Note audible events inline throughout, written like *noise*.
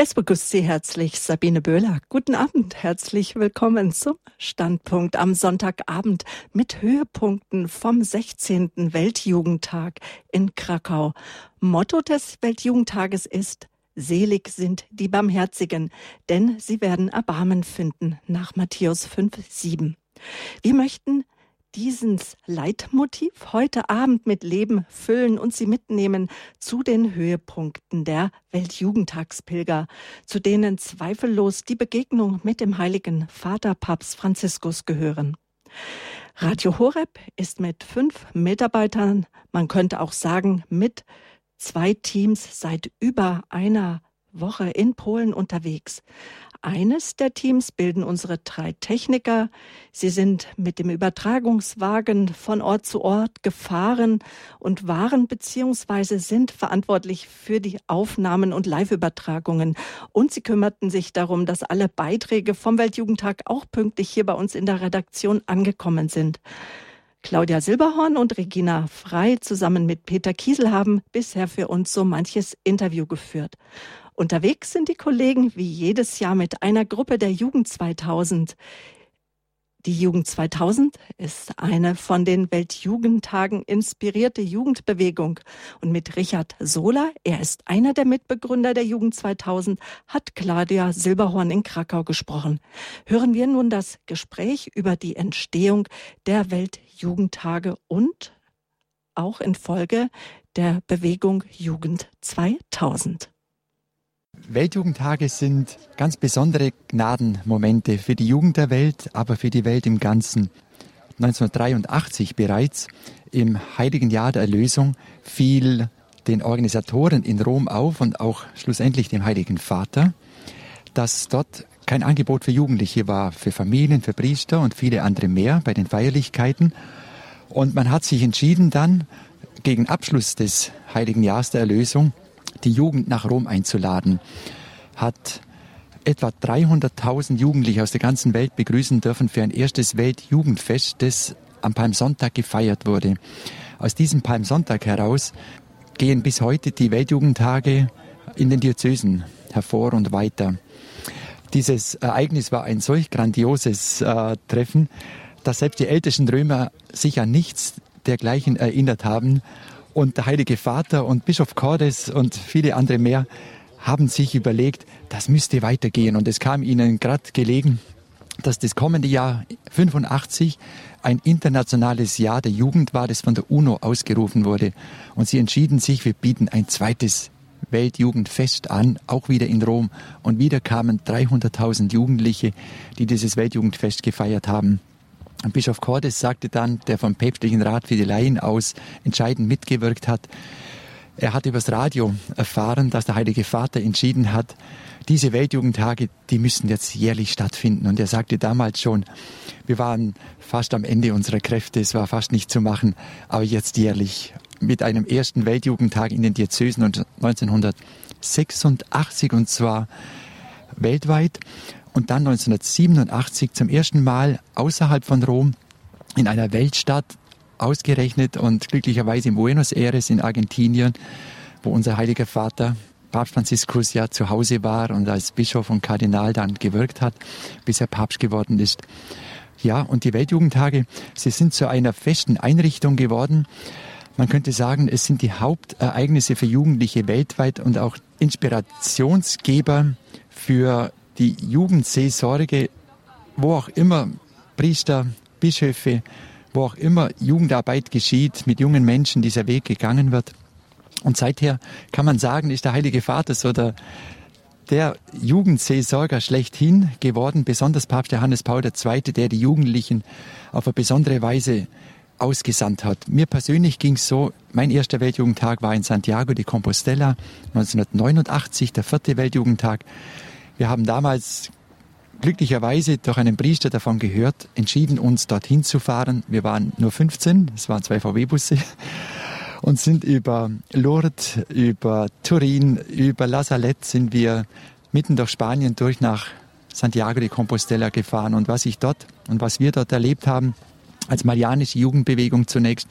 Es begrüßt Sie herzlich Sabine Böhler. Guten Abend, herzlich willkommen zum Standpunkt am Sonntagabend mit Höhepunkten vom 16. Weltjugendtag in Krakau. Motto des Weltjugendtages ist Selig sind die Barmherzigen, denn sie werden Erbarmen finden nach Matthäus 5, 7. Wir möchten dieses Leitmotiv heute Abend mit Leben füllen und Sie mitnehmen zu den Höhepunkten der Weltjugendtagspilger, zu denen zweifellos die Begegnung mit dem heiligen Vater Papst Franziskus gehören. Radio Horeb ist mit fünf Mitarbeitern, man könnte auch sagen mit zwei Teams seit über einer Woche in Polen unterwegs. Eines der Teams bilden unsere drei Techniker. Sie sind mit dem Übertragungswagen von Ort zu Ort gefahren und waren beziehungsweise sind verantwortlich für die Aufnahmen und Live-Übertragungen. Und sie kümmerten sich darum, dass alle Beiträge vom Weltjugendtag auch pünktlich hier bei uns in der Redaktion angekommen sind. Claudia Silberhorn und Regina Frei zusammen mit Peter Kiesel haben bisher für uns so manches Interview geführt. Unterwegs sind die Kollegen wie jedes Jahr mit einer Gruppe der Jugend 2000. Die Jugend 2000 ist eine von den Weltjugendtagen inspirierte Jugendbewegung. Und mit Richard Sola, er ist einer der Mitbegründer der Jugend 2000, hat Claudia Silberhorn in Krakau gesprochen. Hören wir nun das Gespräch über die Entstehung der Weltjugendtage und auch in Folge der Bewegung Jugend 2000. Weltjugendtage sind ganz besondere Gnadenmomente für die Jugend der Welt, aber für die Welt im Ganzen. 1983 bereits, im heiligen Jahr der Erlösung, fiel den Organisatoren in Rom auf und auch schlussendlich dem Heiligen Vater, dass dort kein Angebot für Jugendliche war, für Familien, für Priester und viele andere mehr bei den Feierlichkeiten. Und man hat sich entschieden dann, gegen Abschluss des heiligen Jahres der Erlösung, die Jugend nach Rom einzuladen, hat etwa 300.000 Jugendliche aus der ganzen Welt begrüßen dürfen für ein erstes Weltjugendfest, das am Palmsonntag gefeiert wurde. Aus diesem Palmsonntag heraus gehen bis heute die Weltjugendtage in den Diözesen hervor und weiter. Dieses Ereignis war ein solch grandioses äh, Treffen, dass selbst die ältesten Römer sich an nichts dergleichen erinnert haben und der Heilige Vater und Bischof Cordes und viele andere mehr haben sich überlegt, das müsste weitergehen. Und es kam ihnen gerade gelegen, dass das kommende Jahr 85 ein internationales Jahr der Jugend war, das von der UNO ausgerufen wurde. Und sie entschieden sich, wir bieten ein zweites Weltjugendfest an, auch wieder in Rom. Und wieder kamen 300.000 Jugendliche, die dieses Weltjugendfest gefeiert haben. Und Bischof Cordes sagte dann, der vom päpstlichen Rat für die Laien aus entscheidend mitgewirkt hat, er hat übers Radio erfahren, dass der Heilige Vater entschieden hat, diese Weltjugendtage, die müssen jetzt jährlich stattfinden. Und er sagte damals schon, wir waren fast am Ende unserer Kräfte, es war fast nicht zu machen, aber jetzt jährlich mit einem ersten Weltjugendtag in den Diözesen 1986 und zwar weltweit und dann 1987 zum ersten Mal außerhalb von Rom in einer Weltstadt ausgerechnet und glücklicherweise in Buenos Aires in Argentinien, wo unser heiliger Vater Papst Franziskus ja zu Hause war und als Bischof und Kardinal dann gewirkt hat, bis er Papst geworden ist. Ja, und die Weltjugendtage, sie sind zu einer festen Einrichtung geworden. Man könnte sagen, es sind die Hauptereignisse für Jugendliche weltweit und auch Inspirationsgeber für die Jugendseelsorge, wo auch immer Priester, Bischöfe, wo auch immer Jugendarbeit geschieht, mit jungen Menschen dieser Weg gegangen wird. Und seither kann man sagen, ist der Heilige Vater so der, der Jugendseelsorger schlechthin geworden, besonders Papst Johannes Paul II., der die Jugendlichen auf eine besondere Weise ausgesandt hat. Mir persönlich ging es so, mein erster Weltjugendtag war in Santiago de Compostela 1989, der vierte Weltjugendtag. Wir haben damals glücklicherweise durch einen Priester davon gehört, entschieden uns dorthin zu fahren. Wir waren nur 15, es waren zwei VW-Busse und sind über Lourdes, über Turin, über La Salette sind wir mitten durch Spanien durch nach Santiago de Compostela gefahren. Und was ich dort und was wir dort erlebt haben, als marianische Jugendbewegung zunächst,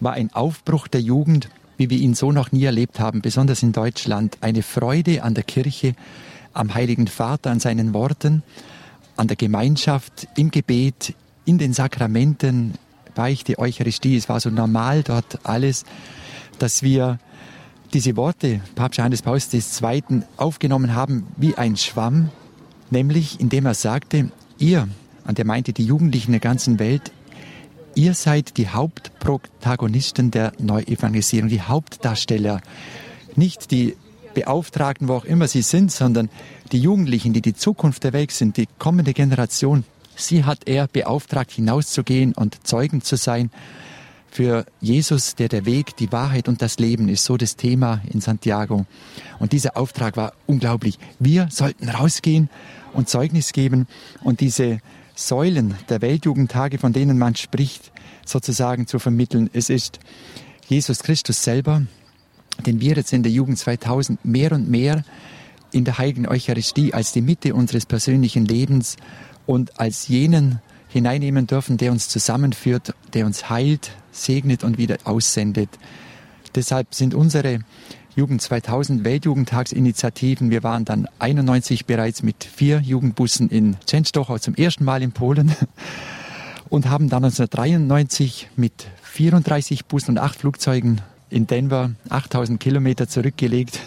war ein Aufbruch der Jugend wie wir ihn so noch nie erlebt haben, besonders in Deutschland. Eine Freude an der Kirche, am Heiligen Vater, an seinen Worten, an der Gemeinschaft, im Gebet, in den Sakramenten, Beichte, Eucharistie. Es war so normal dort alles, dass wir diese Worte Papst Johannes Paus II. aufgenommen haben wie ein Schwamm, nämlich indem er sagte, ihr, und er meinte die Jugendlichen der ganzen Welt, ihr seid die Hauptprotagonisten der Neuevangelisierung, die Hauptdarsteller, nicht die Beauftragten, wo auch immer sie sind, sondern die Jugendlichen, die die Zukunft der Welt sind, die kommende Generation. Sie hat er beauftragt, hinauszugehen und Zeugen zu sein für Jesus, der der Weg, die Wahrheit und das Leben ist, so das Thema in Santiago. Und dieser Auftrag war unglaublich. Wir sollten rausgehen und Zeugnis geben und diese Säulen der Weltjugendtage, von denen man spricht, sozusagen zu vermitteln. Es ist Jesus Christus selber, den wir jetzt in der Jugend 2000 mehr und mehr in der heiligen Eucharistie als die Mitte unseres persönlichen Lebens und als jenen hineinnehmen dürfen, der uns zusammenführt, der uns heilt, segnet und wieder aussendet. Deshalb sind unsere Jugend 2000 Weltjugendtagsinitiativen. Wir waren dann 91 bereits mit vier Jugendbussen in Częstochow zum ersten Mal in Polen *laughs* und haben dann 1993 mit 34 Bussen und acht Flugzeugen in Denver 8000 Kilometer zurückgelegt,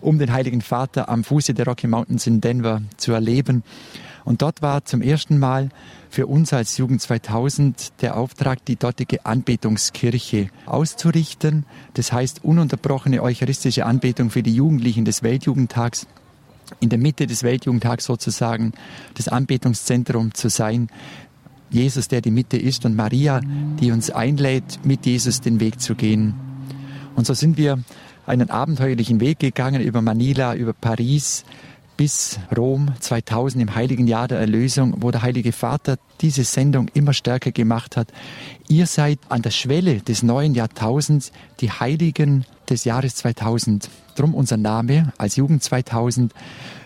um den Heiligen Vater am Fuße der Rocky Mountains in Denver zu erleben. Und dort war zum ersten Mal für uns als Jugend 2000 der Auftrag, die dortige Anbetungskirche auszurichten. Das heißt, ununterbrochene eucharistische Anbetung für die Jugendlichen des Weltjugendtags. In der Mitte des Weltjugendtags sozusagen das Anbetungszentrum zu sein. Jesus, der die Mitte ist und Maria, die uns einlädt, mit Jesus den Weg zu gehen. Und so sind wir einen abenteuerlichen Weg gegangen über Manila, über Paris, bis Rom 2000 im heiligen Jahr der Erlösung, wo der Heilige Vater diese Sendung immer stärker gemacht hat. Ihr seid an der Schwelle des neuen Jahrtausends die Heiligen des Jahres 2000. Drum unser Name als Jugend 2000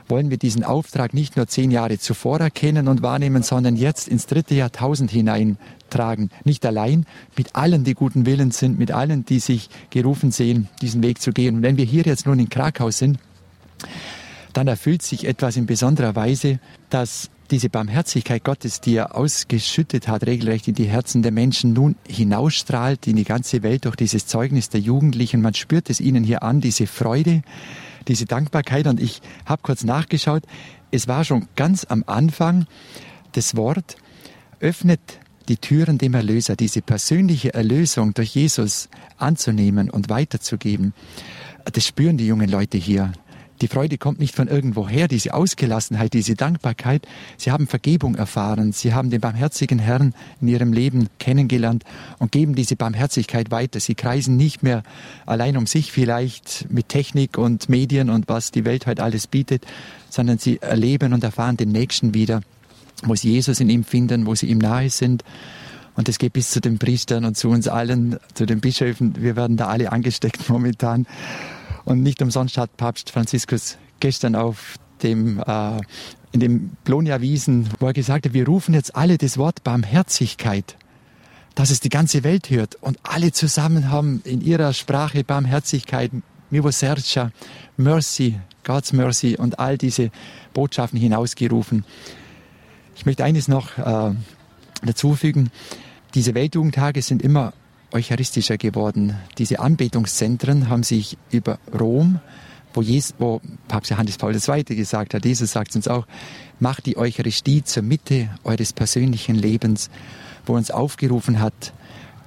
wollen wir diesen Auftrag nicht nur zehn Jahre zuvor erkennen und wahrnehmen, sondern jetzt ins dritte Jahrtausend hineintragen. Nicht allein, mit allen, die guten Willens sind, mit allen, die sich gerufen sehen, diesen Weg zu gehen. Und wenn wir hier jetzt nun in Krakau sind, dann erfüllt sich etwas in besonderer Weise, dass diese Barmherzigkeit Gottes, die er ausgeschüttet hat, regelrecht in die Herzen der Menschen, nun hinausstrahlt in die ganze Welt durch dieses Zeugnis der Jugendlichen. Man spürt es ihnen hier an, diese Freude, diese Dankbarkeit. Und ich habe kurz nachgeschaut, es war schon ganz am Anfang das Wort, öffnet die Türen dem Erlöser, diese persönliche Erlösung durch Jesus anzunehmen und weiterzugeben. Das spüren die jungen Leute hier. Die Freude kommt nicht von irgendwoher, diese Ausgelassenheit, diese Dankbarkeit. Sie haben Vergebung erfahren, sie haben den barmherzigen Herrn in ihrem Leben kennengelernt und geben diese Barmherzigkeit weiter. Sie kreisen nicht mehr allein um sich vielleicht mit Technik und Medien und was die Welt heute alles bietet, sondern sie erleben und erfahren den Nächsten wieder, wo sie Jesus in ihm finden, wo sie ihm nahe sind. Und es geht bis zu den Priestern und zu uns allen, zu den Bischöfen. Wir werden da alle angesteckt momentan. Und nicht umsonst hat Papst Franziskus gestern auf dem, äh, in dem Blonia-Wiesen, wo er gesagt hat, wir rufen jetzt alle das Wort Barmherzigkeit, dass es die ganze Welt hört und alle zusammen haben in ihrer Sprache Barmherzigkeit, Miłosierdzia, Mercy, God's Mercy und all diese Botschaften hinausgerufen. Ich möchte eines noch äh, dazufügen. Diese Weltjugendtage sind immer eucharistischer geworden. Diese Anbetungszentren haben sich über Rom, wo, Jesus, wo Papst Johannes Paul II. gesagt hat, Jesus sagt uns auch, macht die Eucharistie zur Mitte eures persönlichen Lebens, wo uns aufgerufen hat,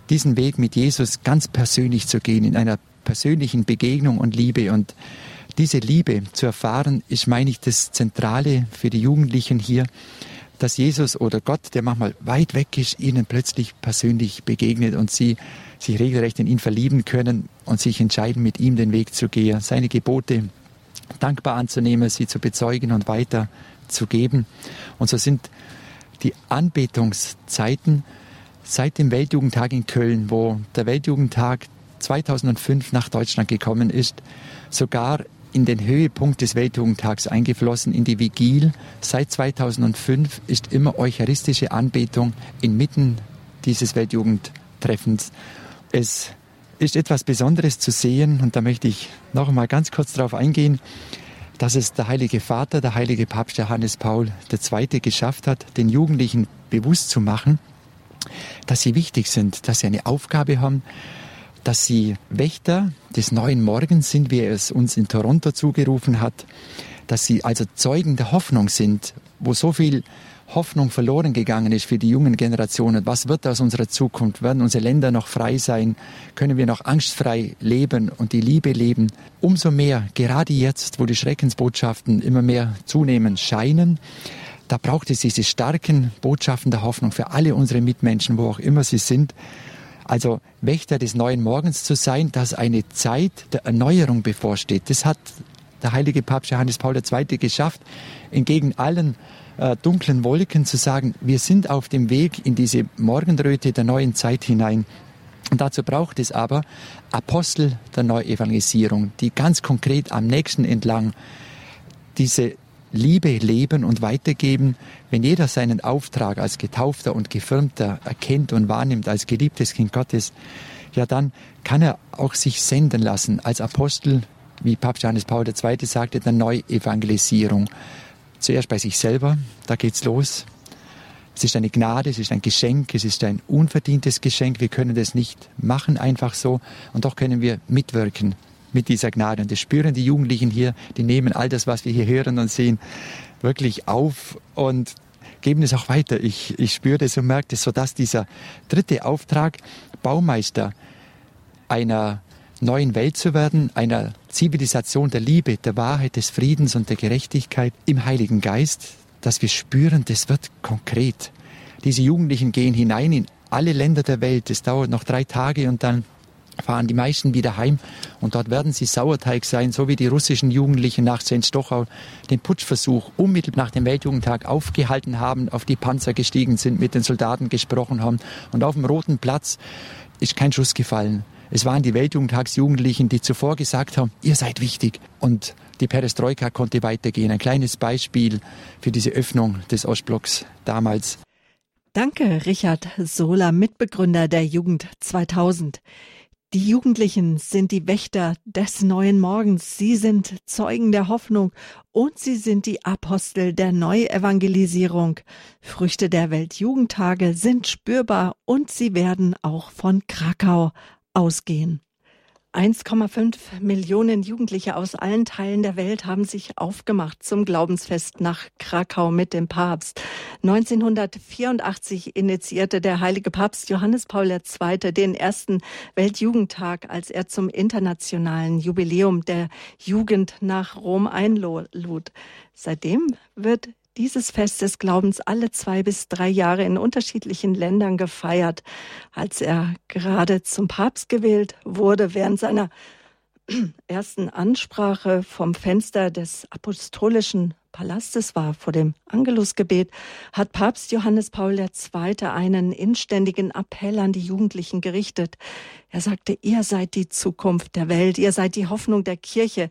diesen Weg mit Jesus ganz persönlich zu gehen, in einer persönlichen Begegnung und Liebe. Und diese Liebe zu erfahren, ist, meine ich, das Zentrale für die Jugendlichen hier, dass Jesus oder Gott, der manchmal weit weg ist, ihnen plötzlich persönlich begegnet und sie sich regelrecht in ihn verlieben können und sich entscheiden, mit ihm den Weg zu gehen, seine Gebote dankbar anzunehmen, sie zu bezeugen und weiterzugeben. Und so sind die Anbetungszeiten seit dem Weltjugendtag in Köln, wo der Weltjugendtag 2005 nach Deutschland gekommen ist, sogar in den Höhepunkt des Weltjugendtags eingeflossen, in die Vigil. Seit 2005 ist immer eucharistische Anbetung inmitten dieses Weltjugendtreffens. Es ist etwas Besonderes zu sehen und da möchte ich noch einmal ganz kurz darauf eingehen, dass es der Heilige Vater, der heilige Papst Johannes Paul II. geschafft hat, den Jugendlichen bewusst zu machen, dass sie wichtig sind, dass sie eine Aufgabe haben, dass sie Wächter des neuen Morgens sind, wie er es uns in Toronto zugerufen hat, dass sie also Zeugen der Hoffnung sind, wo so viel Hoffnung verloren gegangen ist für die jungen Generationen. Was wird aus unserer Zukunft? Werden unsere Länder noch frei sein? Können wir noch angstfrei leben und die Liebe leben? Umso mehr, gerade jetzt, wo die Schreckensbotschaften immer mehr zunehmen scheinen, da braucht es diese starken Botschaften der Hoffnung für alle unsere Mitmenschen, wo auch immer sie sind. Also Wächter des neuen Morgens zu sein, dass eine Zeit der Erneuerung bevorsteht. Das hat der heilige Papst Johannes Paul II. geschafft, entgegen allen äh, dunklen Wolken zu sagen, wir sind auf dem Weg in diese Morgenröte der neuen Zeit hinein. Und dazu braucht es aber Apostel der Neuevangelisierung, die ganz konkret am nächsten entlang diese Liebe leben und weitergeben, wenn jeder seinen Auftrag als Getaufter und Gefirmter erkennt und wahrnimmt als geliebtes Kind Gottes, ja dann kann er auch sich senden lassen als Apostel, wie Papst Johannes Paul II. sagte, der Neuevangelisierung. Zuerst bei sich selber, da geht's los. Es ist eine Gnade, es ist ein Geschenk, es ist ein unverdientes Geschenk. Wir können das nicht machen einfach so und doch können wir mitwirken mit dieser Gnade. Und das spüren die Jugendlichen hier, die nehmen all das, was wir hier hören und sehen, wirklich auf und geben es auch weiter. Ich, ich spüre das und merke das, sodass dieser dritte Auftrag, Baumeister einer neuen Welt zu werden, einer Zivilisation der Liebe, der Wahrheit, des Friedens und der Gerechtigkeit im Heiligen Geist, dass wir spüren, das wird konkret. Diese Jugendlichen gehen hinein in alle Länder der Welt. Es dauert noch drei Tage und dann fahren die meisten wieder heim und dort werden sie Sauerteig sein, so wie die russischen Jugendlichen nach Stochau den Putschversuch unmittelbar nach dem Weltjugendtag aufgehalten haben, auf die Panzer gestiegen sind, mit den Soldaten gesprochen haben und auf dem Roten Platz ist kein Schuss gefallen. Es waren die Weltjugendtagsjugendlichen, die zuvor gesagt haben, ihr seid wichtig. Und die Perestroika konnte weitergehen. Ein kleines Beispiel für diese Öffnung des Ostblocks damals. Danke, Richard Sola, Mitbegründer der Jugend 2000. Die Jugendlichen sind die Wächter des neuen Morgens. Sie sind Zeugen der Hoffnung und sie sind die Apostel der Neuevangelisierung. Früchte der Weltjugendtage sind spürbar und sie werden auch von Krakau ausgehen. 1,5 Millionen Jugendliche aus allen Teilen der Welt haben sich aufgemacht zum Glaubensfest nach Krakau mit dem Papst. 1984 initiierte der heilige Papst Johannes Paul II. den ersten Weltjugendtag, als er zum internationalen Jubiläum der Jugend nach Rom einlud. Seitdem wird dieses Fest des Glaubens alle zwei bis drei Jahre in unterschiedlichen Ländern gefeiert. Als er gerade zum Papst gewählt wurde, während seiner *clears throat* ersten Ansprache vom Fenster des apostolischen Palastes war vor dem Angelusgebet, hat Papst Johannes Paul II. einen inständigen Appell an die Jugendlichen gerichtet. Er sagte, ihr seid die Zukunft der Welt, ihr seid die Hoffnung der Kirche,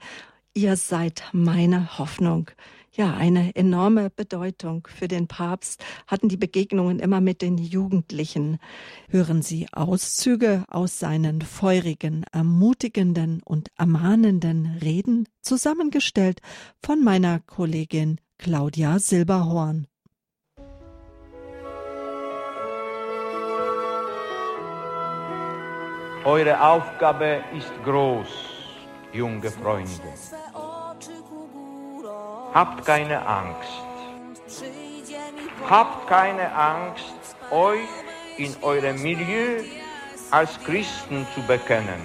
ihr seid meine Hoffnung ja, eine enorme Bedeutung für den Papst hatten die Begegnungen immer mit den Jugendlichen. Hören Sie Auszüge aus seinen feurigen, ermutigenden und ermahnenden Reden, zusammengestellt von meiner Kollegin Claudia Silberhorn. Eure Aufgabe ist groß, junge Freunde. Habt keine Angst. Habt keine Angst, euch in eurem Milieu als Christen zu bekennen.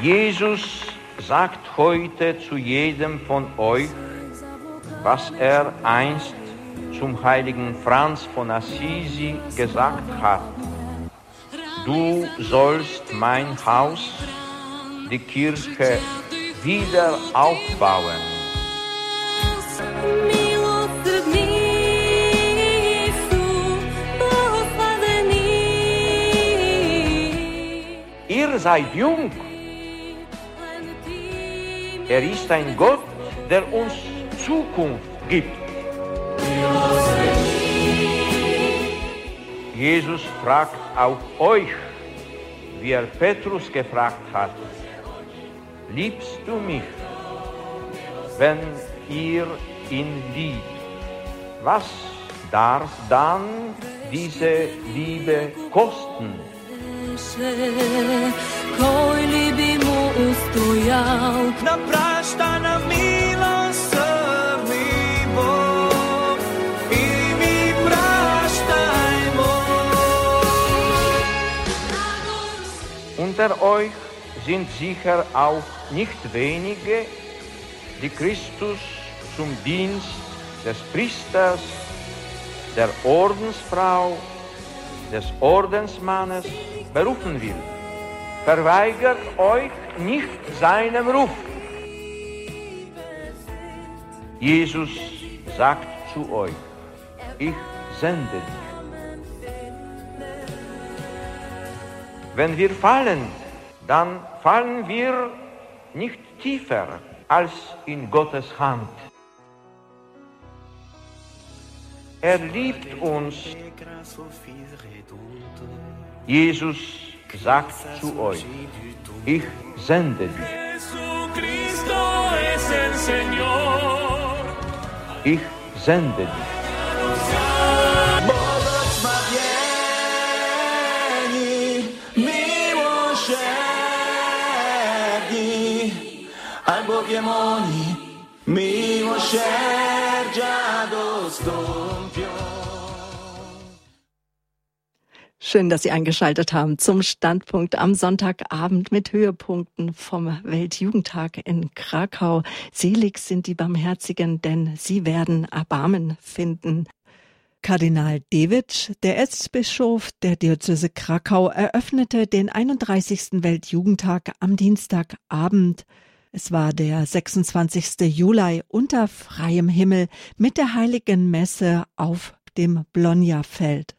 Jesus sagt heute zu jedem von euch, was er einst zum heiligen Franz von Assisi gesagt hat. Du sollst mein Haus, die Kirche wieder aufbauen. Ihr seid jung. Er ist ein Gott, der uns Zukunft gibt. Jesus fragt auch euch, wie er Petrus gefragt hat, liebst du mich, wenn ihr ihn liebt? Was darf dann diese Liebe kosten? Napraštana milost mi Bog i mi praštajmo. Unter euch sind sicher auch nicht wenige, die Christus zum Dienst des Priesters, der Ordensfrau, des Ordensmannes berufen will. Verweigert euch nicht seinem Ruf. Jesus sagt zu euch, ich sende dich. Wenn wir fallen, dann fallen wir nicht tiefer als in Gottes Hand. Er liebt uns. Jesus sagt zu euch, ich sende dich. Ich sende dich. Albowiem oni miłosierdzia dostąpią. Schön, dass Sie eingeschaltet haben zum Standpunkt am Sonntagabend mit Höhepunkten vom Weltjugendtag in Krakau. Selig sind die Barmherzigen, denn sie werden Erbarmen finden. Kardinal Dewitsch, der Erzbischof der Diözese Krakau, eröffnete den 31. Weltjugendtag am Dienstagabend. Es war der 26. Juli unter freiem Himmel mit der heiligen Messe auf dem Blonja-Feld.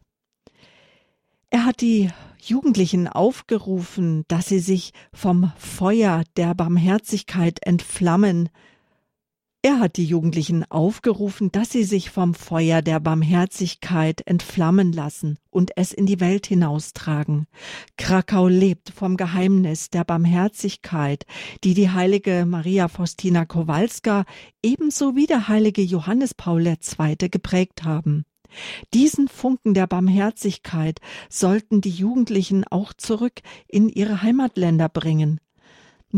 Er hat die Jugendlichen aufgerufen, dass sie sich vom Feuer der Barmherzigkeit entflammen. Er hat die Jugendlichen aufgerufen, dass sie sich vom Feuer der Barmherzigkeit entflammen lassen und es in die Welt hinaustragen. Krakau lebt vom Geheimnis der Barmherzigkeit, die die heilige Maria Faustina Kowalska ebenso wie der heilige Johannes Paul II. geprägt haben. Diesen Funken der Barmherzigkeit sollten die Jugendlichen auch zurück in ihre Heimatländer bringen.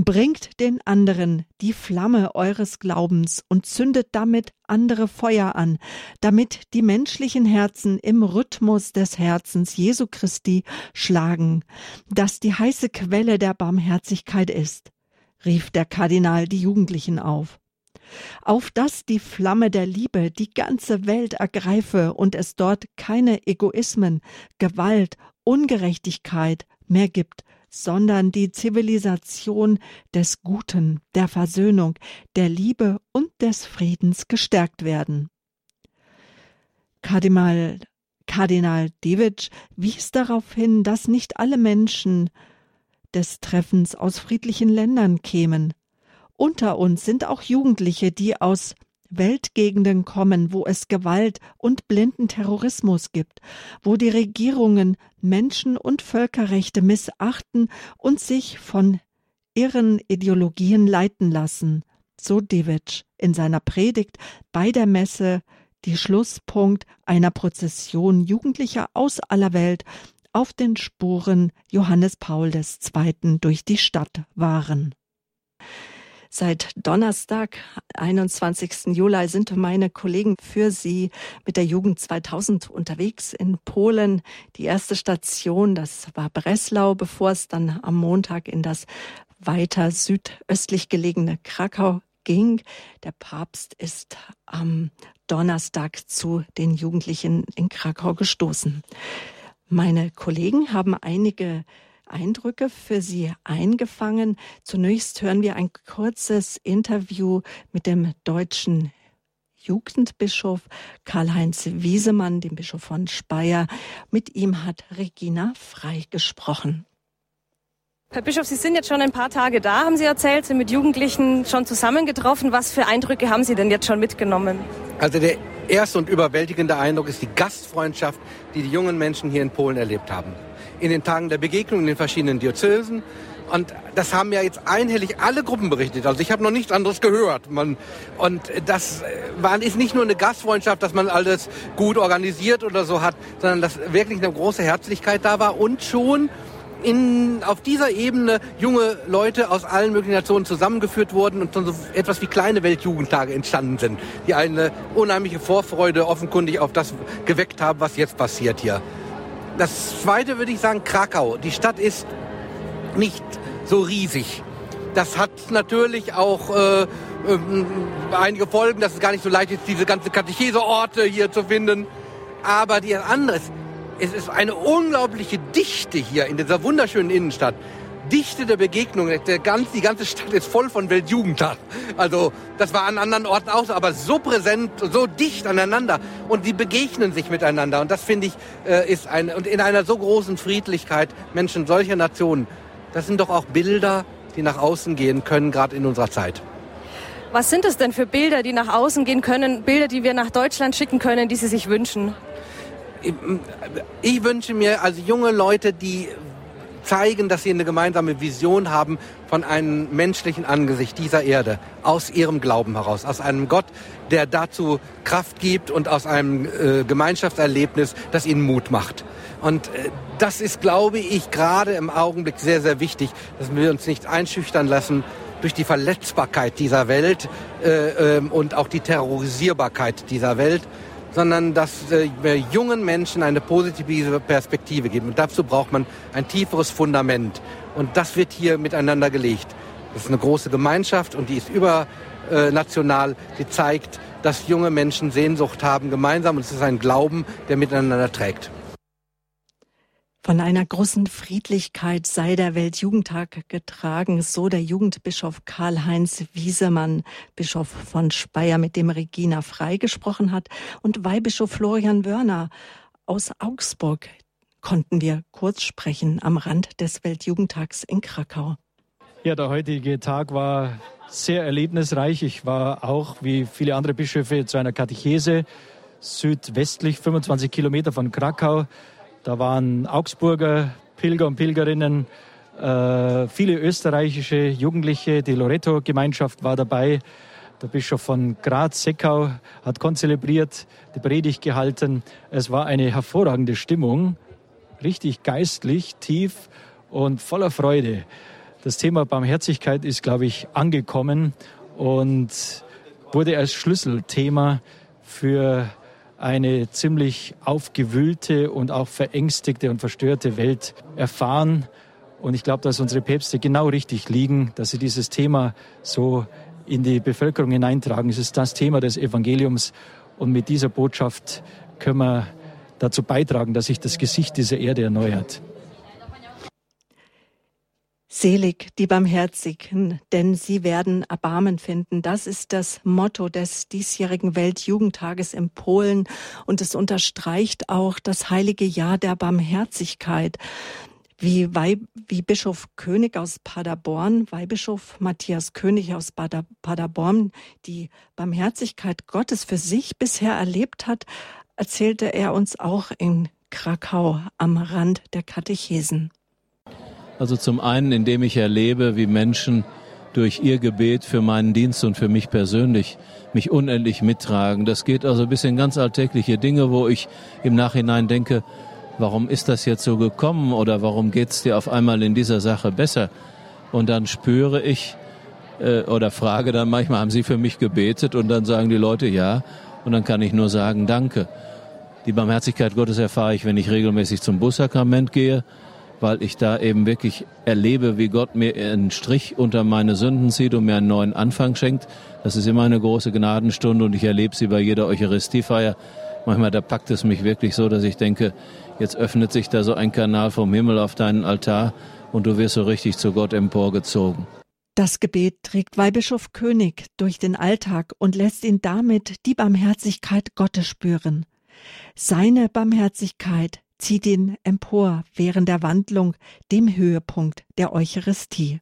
Bringt den anderen die Flamme eures Glaubens und zündet damit andere Feuer an, damit die menschlichen Herzen im Rhythmus des Herzens Jesu Christi schlagen, das die heiße Quelle der Barmherzigkeit ist, rief der Kardinal die Jugendlichen auf. Auf dass die Flamme der Liebe die ganze Welt ergreife und es dort keine Egoismen, Gewalt, Ungerechtigkeit mehr gibt, sondern die Zivilisation des Guten, der Versöhnung, der Liebe und des Friedens gestärkt werden. Kardinal, Kardinal Dewitsch wies darauf hin, dass nicht alle Menschen des Treffens aus friedlichen Ländern kämen, unter uns sind auch Jugendliche, die aus Weltgegenden kommen, wo es Gewalt und blinden Terrorismus gibt, wo die Regierungen Menschen- und Völkerrechte missachten und sich von irren Ideologien leiten lassen. So Divic in seiner Predigt bei der Messe, die Schlusspunkt einer Prozession Jugendlicher aus aller Welt auf den Spuren Johannes Paul II. durch die Stadt waren. Seit Donnerstag, 21. Juli, sind meine Kollegen für Sie mit der Jugend 2000 unterwegs in Polen. Die erste Station, das war Breslau, bevor es dann am Montag in das weiter südöstlich gelegene Krakau ging. Der Papst ist am Donnerstag zu den Jugendlichen in Krakau gestoßen. Meine Kollegen haben einige Eindrücke für Sie eingefangen. Zunächst hören wir ein kurzes Interview mit dem deutschen Jugendbischof Karl-Heinz Wiesemann, dem Bischof von Speyer. Mit ihm hat Regina Frei gesprochen. Herr Bischof, Sie sind jetzt schon ein paar Tage da, haben Sie erzählt, sind mit Jugendlichen schon zusammengetroffen. Was für Eindrücke haben Sie denn jetzt schon mitgenommen? Also der erste und überwältigende Eindruck ist die Gastfreundschaft, die die jungen Menschen hier in Polen erlebt haben. In den Tagen der Begegnung in den verschiedenen Diözesen. Und das haben ja jetzt einhellig alle Gruppen berichtet. Also ich habe noch nichts anderes gehört. Man, und das war, ist nicht nur eine Gastfreundschaft, dass man alles gut organisiert oder so hat, sondern dass wirklich eine große Herzlichkeit da war und schon in, auf dieser Ebene junge Leute aus allen möglichen Nationen zusammengeführt wurden und so etwas wie kleine Weltjugendtage entstanden sind, die eine unheimliche Vorfreude offenkundig auf das geweckt haben, was jetzt passiert hier. Das zweite würde ich sagen, Krakau. Die Stadt ist nicht so riesig. Das hat natürlich auch äh, äh, einige Folgen, dass es gar nicht so leicht ist, diese ganze Katecheseorte hier zu finden. Aber die andere es ist eine unglaubliche Dichte hier in dieser wunderschönen Innenstadt. Dichte der Begegnung. Der ganz, die ganze Stadt ist voll von Weltjugendtag. Also das war an anderen Orten auch so, aber so präsent, so dicht aneinander. Und die begegnen sich miteinander. Und das finde ich äh, ist eine, und in einer so großen Friedlichkeit Menschen solcher Nationen. Das sind doch auch Bilder, die nach außen gehen können, gerade in unserer Zeit. Was sind es denn für Bilder, die nach außen gehen können? Bilder, die wir nach Deutschland schicken können, die Sie sich wünschen? ich wünsche mir also junge Leute, die zeigen, dass sie eine gemeinsame Vision haben von einem menschlichen Angesicht dieser Erde, aus ihrem Glauben heraus, aus einem Gott, der dazu Kraft gibt und aus einem äh, Gemeinschaftserlebnis, das ihnen Mut macht. Und äh, das ist, glaube ich, gerade im Augenblick sehr, sehr wichtig, dass wir uns nicht einschüchtern lassen durch die Verletzbarkeit dieser Welt äh, ähm, und auch die Terrorisierbarkeit dieser Welt, sondern dass äh, jungen Menschen eine positive Perspektive geben. Und dazu braucht man ein tieferes Fundament. Und das wird hier miteinander gelegt. Das ist eine große Gemeinschaft und die ist übernational. Die zeigt, dass junge Menschen Sehnsucht haben gemeinsam und es ist ein Glauben, der miteinander trägt. Von einer großen Friedlichkeit sei der Weltjugendtag getragen, so der Jugendbischof Karl-Heinz Wiesemann, Bischof von Speyer, mit dem Regina Frei gesprochen hat, und Weihbischof Florian Wörner aus Augsburg konnten wir kurz sprechen am Rand des Weltjugendtags in Krakau. Ja, der heutige Tag war sehr erlebnisreich. Ich war auch, wie viele andere Bischöfe, zu einer Katechese südwestlich, 25 Kilometer von Krakau. Da waren Augsburger Pilger und Pilgerinnen, äh, viele österreichische Jugendliche, die Loreto-Gemeinschaft war dabei. Der Bischof von Graz, Seckau, hat konzelebriert, die Predigt gehalten. Es war eine hervorragende Stimmung, richtig geistlich, tief und voller Freude. Das Thema Barmherzigkeit ist, glaube ich, angekommen und wurde als Schlüsselthema für eine ziemlich aufgewühlte und auch verängstigte und verstörte Welt erfahren. Und ich glaube, dass unsere Päpste genau richtig liegen, dass sie dieses Thema so in die Bevölkerung hineintragen. Es ist das Thema des Evangeliums. Und mit dieser Botschaft können wir dazu beitragen, dass sich das Gesicht dieser Erde erneuert. Selig die Barmherzigen, denn sie werden Erbarmen finden. Das ist das Motto des diesjährigen Weltjugendtages in Polen und es unterstreicht auch das heilige Jahr der Barmherzigkeit. Wie, Weih, wie Bischof König aus Paderborn, Weihbischof Matthias König aus Paderborn, die Barmherzigkeit Gottes für sich bisher erlebt hat, erzählte er uns auch in Krakau am Rand der Katechesen. Also zum einen, indem ich erlebe, wie Menschen durch ihr Gebet für meinen Dienst und für mich persönlich mich unendlich mittragen. Das geht also bis in ganz alltägliche Dinge, wo ich im Nachhinein denke, warum ist das jetzt so gekommen oder warum geht's dir auf einmal in dieser Sache besser? Und dann spüre ich äh, oder frage dann manchmal, haben Sie für mich gebetet? Und dann sagen die Leute ja. Und dann kann ich nur sagen, danke. Die Barmherzigkeit Gottes erfahre ich, wenn ich regelmäßig zum Bussakrament gehe weil ich da eben wirklich erlebe, wie Gott mir einen Strich unter meine Sünden zieht und mir einen neuen Anfang schenkt. Das ist immer eine große Gnadenstunde und ich erlebe sie bei jeder Eucharistiefeier. Manchmal da packt es mich wirklich so, dass ich denke, jetzt öffnet sich da so ein Kanal vom Himmel auf deinen Altar und du wirst so richtig zu Gott emporgezogen. Das Gebet trägt Weihbischof König durch den Alltag und lässt ihn damit die Barmherzigkeit Gottes spüren. Seine Barmherzigkeit zieht ihn empor während der Wandlung, dem Höhepunkt der Eucharistie.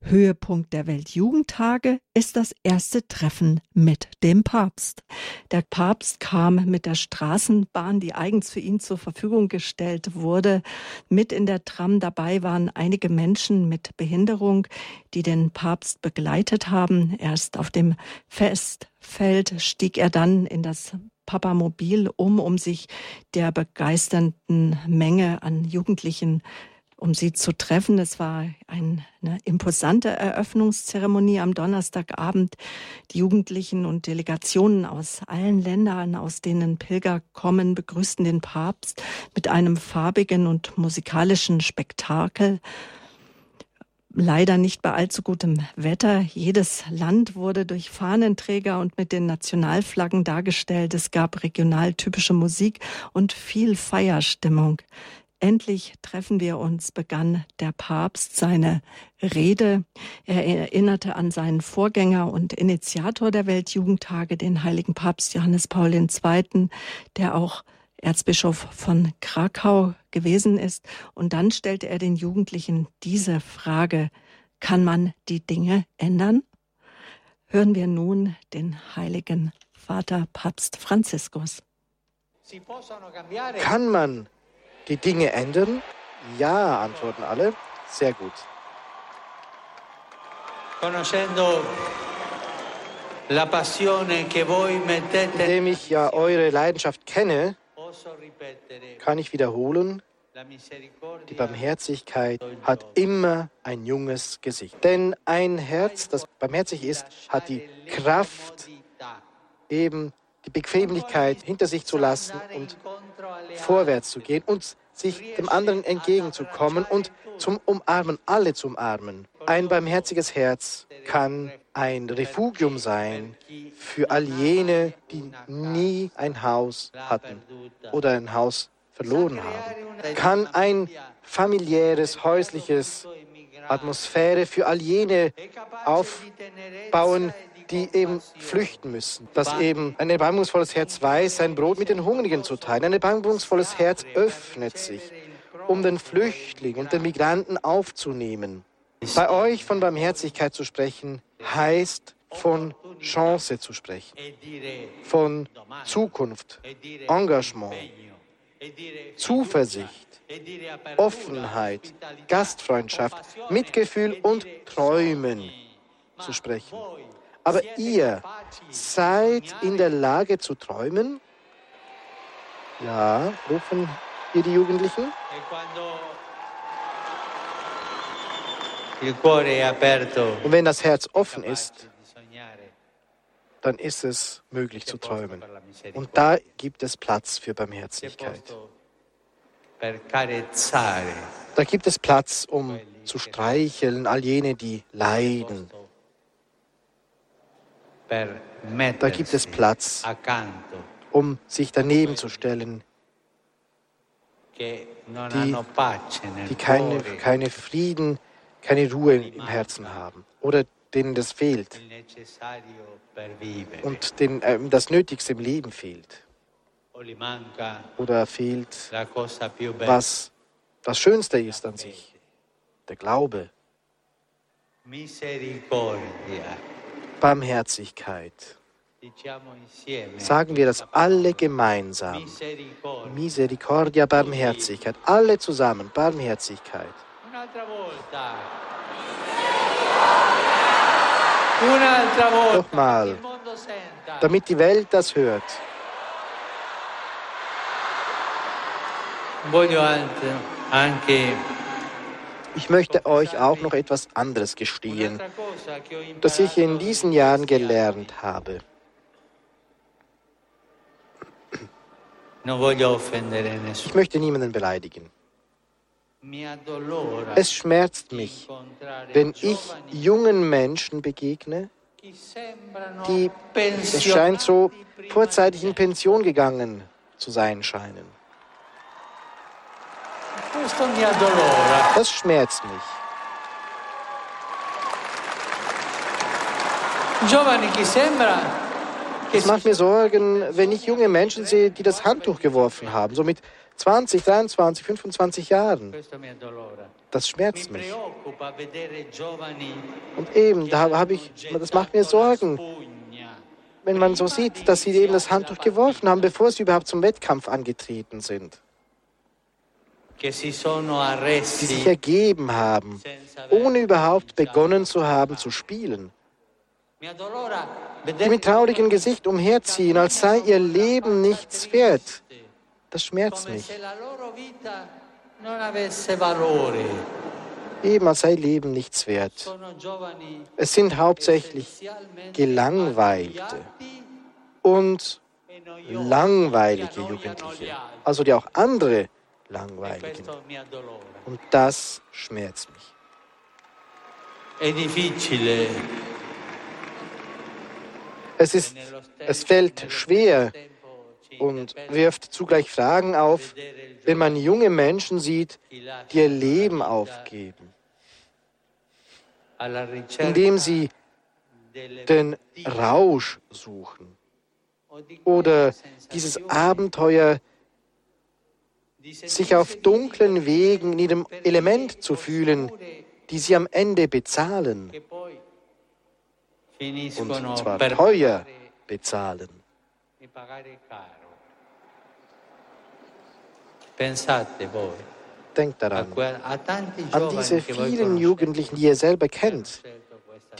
Höhepunkt der Weltjugendtage ist das erste Treffen mit dem Papst. Der Papst kam mit der Straßenbahn, die eigens für ihn zur Verfügung gestellt wurde, mit in der Tram. Dabei waren einige Menschen mit Behinderung, die den Papst begleitet haben. Erst auf dem Festfeld stieg er dann in das Papamobil um, um sich der begeisternden Menge an Jugendlichen um sie zu treffen. Es war eine imposante Eröffnungszeremonie am Donnerstagabend. Die Jugendlichen und Delegationen aus allen Ländern, aus denen Pilger kommen, begrüßten den Papst mit einem farbigen und musikalischen Spektakel. Leider nicht bei allzu gutem Wetter. Jedes Land wurde durch Fahnenträger und mit den Nationalflaggen dargestellt. Es gab regional typische Musik und viel Feierstimmung. Endlich treffen wir uns, begann der Papst seine Rede. Er erinnerte an seinen Vorgänger und Initiator der Weltjugendtage, den heiligen Papst Johannes Paul II., der auch Erzbischof von Krakau gewesen ist. Und dann stellte er den Jugendlichen diese Frage, kann man die Dinge ändern? Hören wir nun den heiligen Vater Papst Franziskus. Kann man die Dinge ändern? Ja, antworten alle. Sehr gut. Indem ich ja eure Leidenschaft kenne, kann ich wiederholen, die Barmherzigkeit hat immer ein junges Gesicht. Denn ein Herz, das barmherzig ist, hat die Kraft, eben die Bequemlichkeit hinter sich zu lassen und vorwärts zu gehen und sich dem anderen entgegenzukommen und zum Umarmen, alle zu umarmen. Ein barmherziges Herz kann ein Refugium sein für all jene, die nie ein Haus hatten oder ein Haus verloren haben. Kann ein familiäres, häusliches Atmosphäre für all jene aufbauen, die eben flüchten müssen. Dass eben ein erbarmungsvolles Herz weiß, sein Brot mit den Hungrigen zu teilen. Ein erbarmungsvolles Herz öffnet sich, um den Flüchtling und den Migranten aufzunehmen. Bei euch von Barmherzigkeit zu sprechen, heißt von Chance zu sprechen, von Zukunft, Engagement, Zuversicht, Offenheit, Gastfreundschaft, Mitgefühl und Träumen zu sprechen. Aber ihr seid in der Lage zu träumen? Ja, rufen hier die Jugendlichen. Und wenn das Herz offen ist, dann ist es möglich zu träumen. Und da gibt es Platz für Barmherzigkeit. Da gibt es Platz, um zu streicheln all jene, die leiden, da gibt es Platz, um sich daneben zu stellen, die, die keine, keine Frieden, keine Ruhe im Herzen haben oder denen das fehlt und denen äh, das Nötigste im Leben fehlt oder fehlt, was das Schönste ist an sich, der Glaube. Barmherzigkeit. Sagen wir das alle gemeinsam. Misericordia, Barmherzigkeit. Alle zusammen, Barmherzigkeit. Nochmal, damit die Welt das hört. Ich möchte euch auch noch etwas anderes gestehen, das ich in diesen Jahren gelernt habe. Ich möchte niemanden beleidigen. Es schmerzt mich, wenn ich jungen Menschen begegne, die, es scheint so, vorzeitig in Pension gegangen zu sein scheinen. Das schmerzt mich. Es macht mir Sorgen, wenn ich junge Menschen sehe, die das Handtuch geworfen haben, so mit 20, 23, 25 Jahren. Das schmerzt mich. Und eben, da habe ich, das macht mir Sorgen, wenn man so sieht, dass sie eben das Handtuch geworfen haben, bevor sie überhaupt zum Wettkampf angetreten sind. Die sich ergeben haben, ohne überhaupt begonnen zu haben zu spielen. Die mit traurigem Gesicht umherziehen, als sei ihr Leben nichts wert. Das schmerzt mich. Eben als sei Leben nichts wert. Es sind hauptsächlich Gelangweilte und langweilige Jugendliche, also die auch andere langweiligen. Und das schmerzt mich. Es, ist, es fällt schwer und wirft zugleich Fragen auf, wenn man junge Menschen sieht, die ihr Leben aufgeben, indem sie den Rausch suchen oder dieses Abenteuer, sich auf dunklen Wegen in ihrem Element zu fühlen, die sie am Ende bezahlen. Und zwar teuer bezahlen. Denkt daran, an diese vielen Jugendlichen, die ihr selber kennt,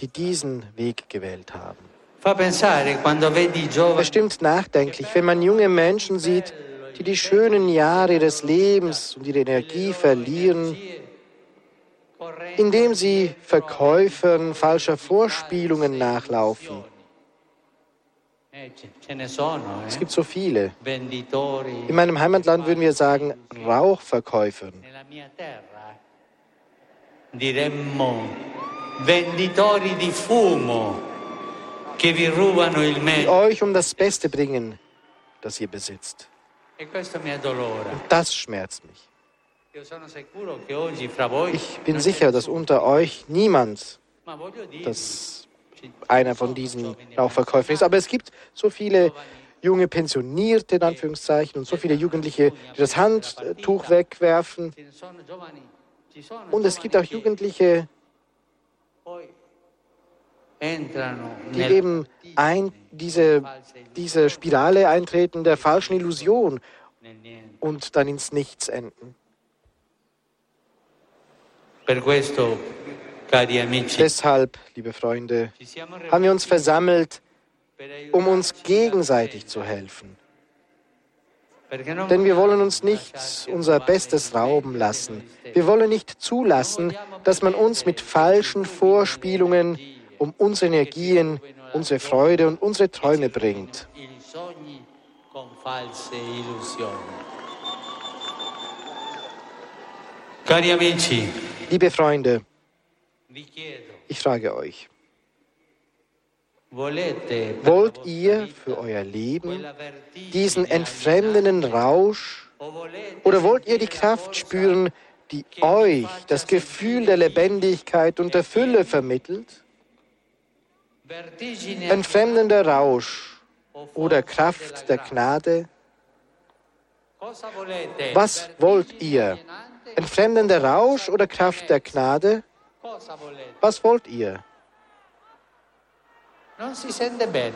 die diesen Weg gewählt haben. Bestimmt nachdenklich, wenn man junge Menschen sieht, die die schönen Jahre ihres Lebens und ihre Energie verlieren, indem sie Verkäufern falscher Vorspielungen nachlaufen. Es gibt so viele. In meinem Heimatland würden wir sagen meglio. Die euch um das Beste bringen, das ihr besitzt. Und das schmerzt mich. Ich bin sicher, dass unter euch niemand das einer von diesen Rauchverkäufern ist. Aber es gibt so viele junge Pensionierte, in Anführungszeichen, und so viele Jugendliche, die das Handtuch wegwerfen. Und es gibt auch Jugendliche, die eben ein, diese, diese Spirale eintreten der falschen Illusion und dann ins Nichts enden. Deshalb, liebe Freunde, haben wir uns versammelt, um uns gegenseitig zu helfen. Denn wir wollen uns nicht unser Bestes rauben lassen. Wir wollen nicht zulassen, dass man uns mit falschen Vorspielungen um unsere Energien, unsere Freude und unsere Träume bringt. Liebe Freunde, ich frage euch, wollt ihr für euer Leben diesen entfremdenden Rausch oder wollt ihr die Kraft spüren, die euch das Gefühl der Lebendigkeit und der Fülle vermittelt? Entfremdender Rausch oder Kraft der Gnade? Was wollt ihr? Entfremdender Rausch oder Kraft der Gnade? Was wollt ihr?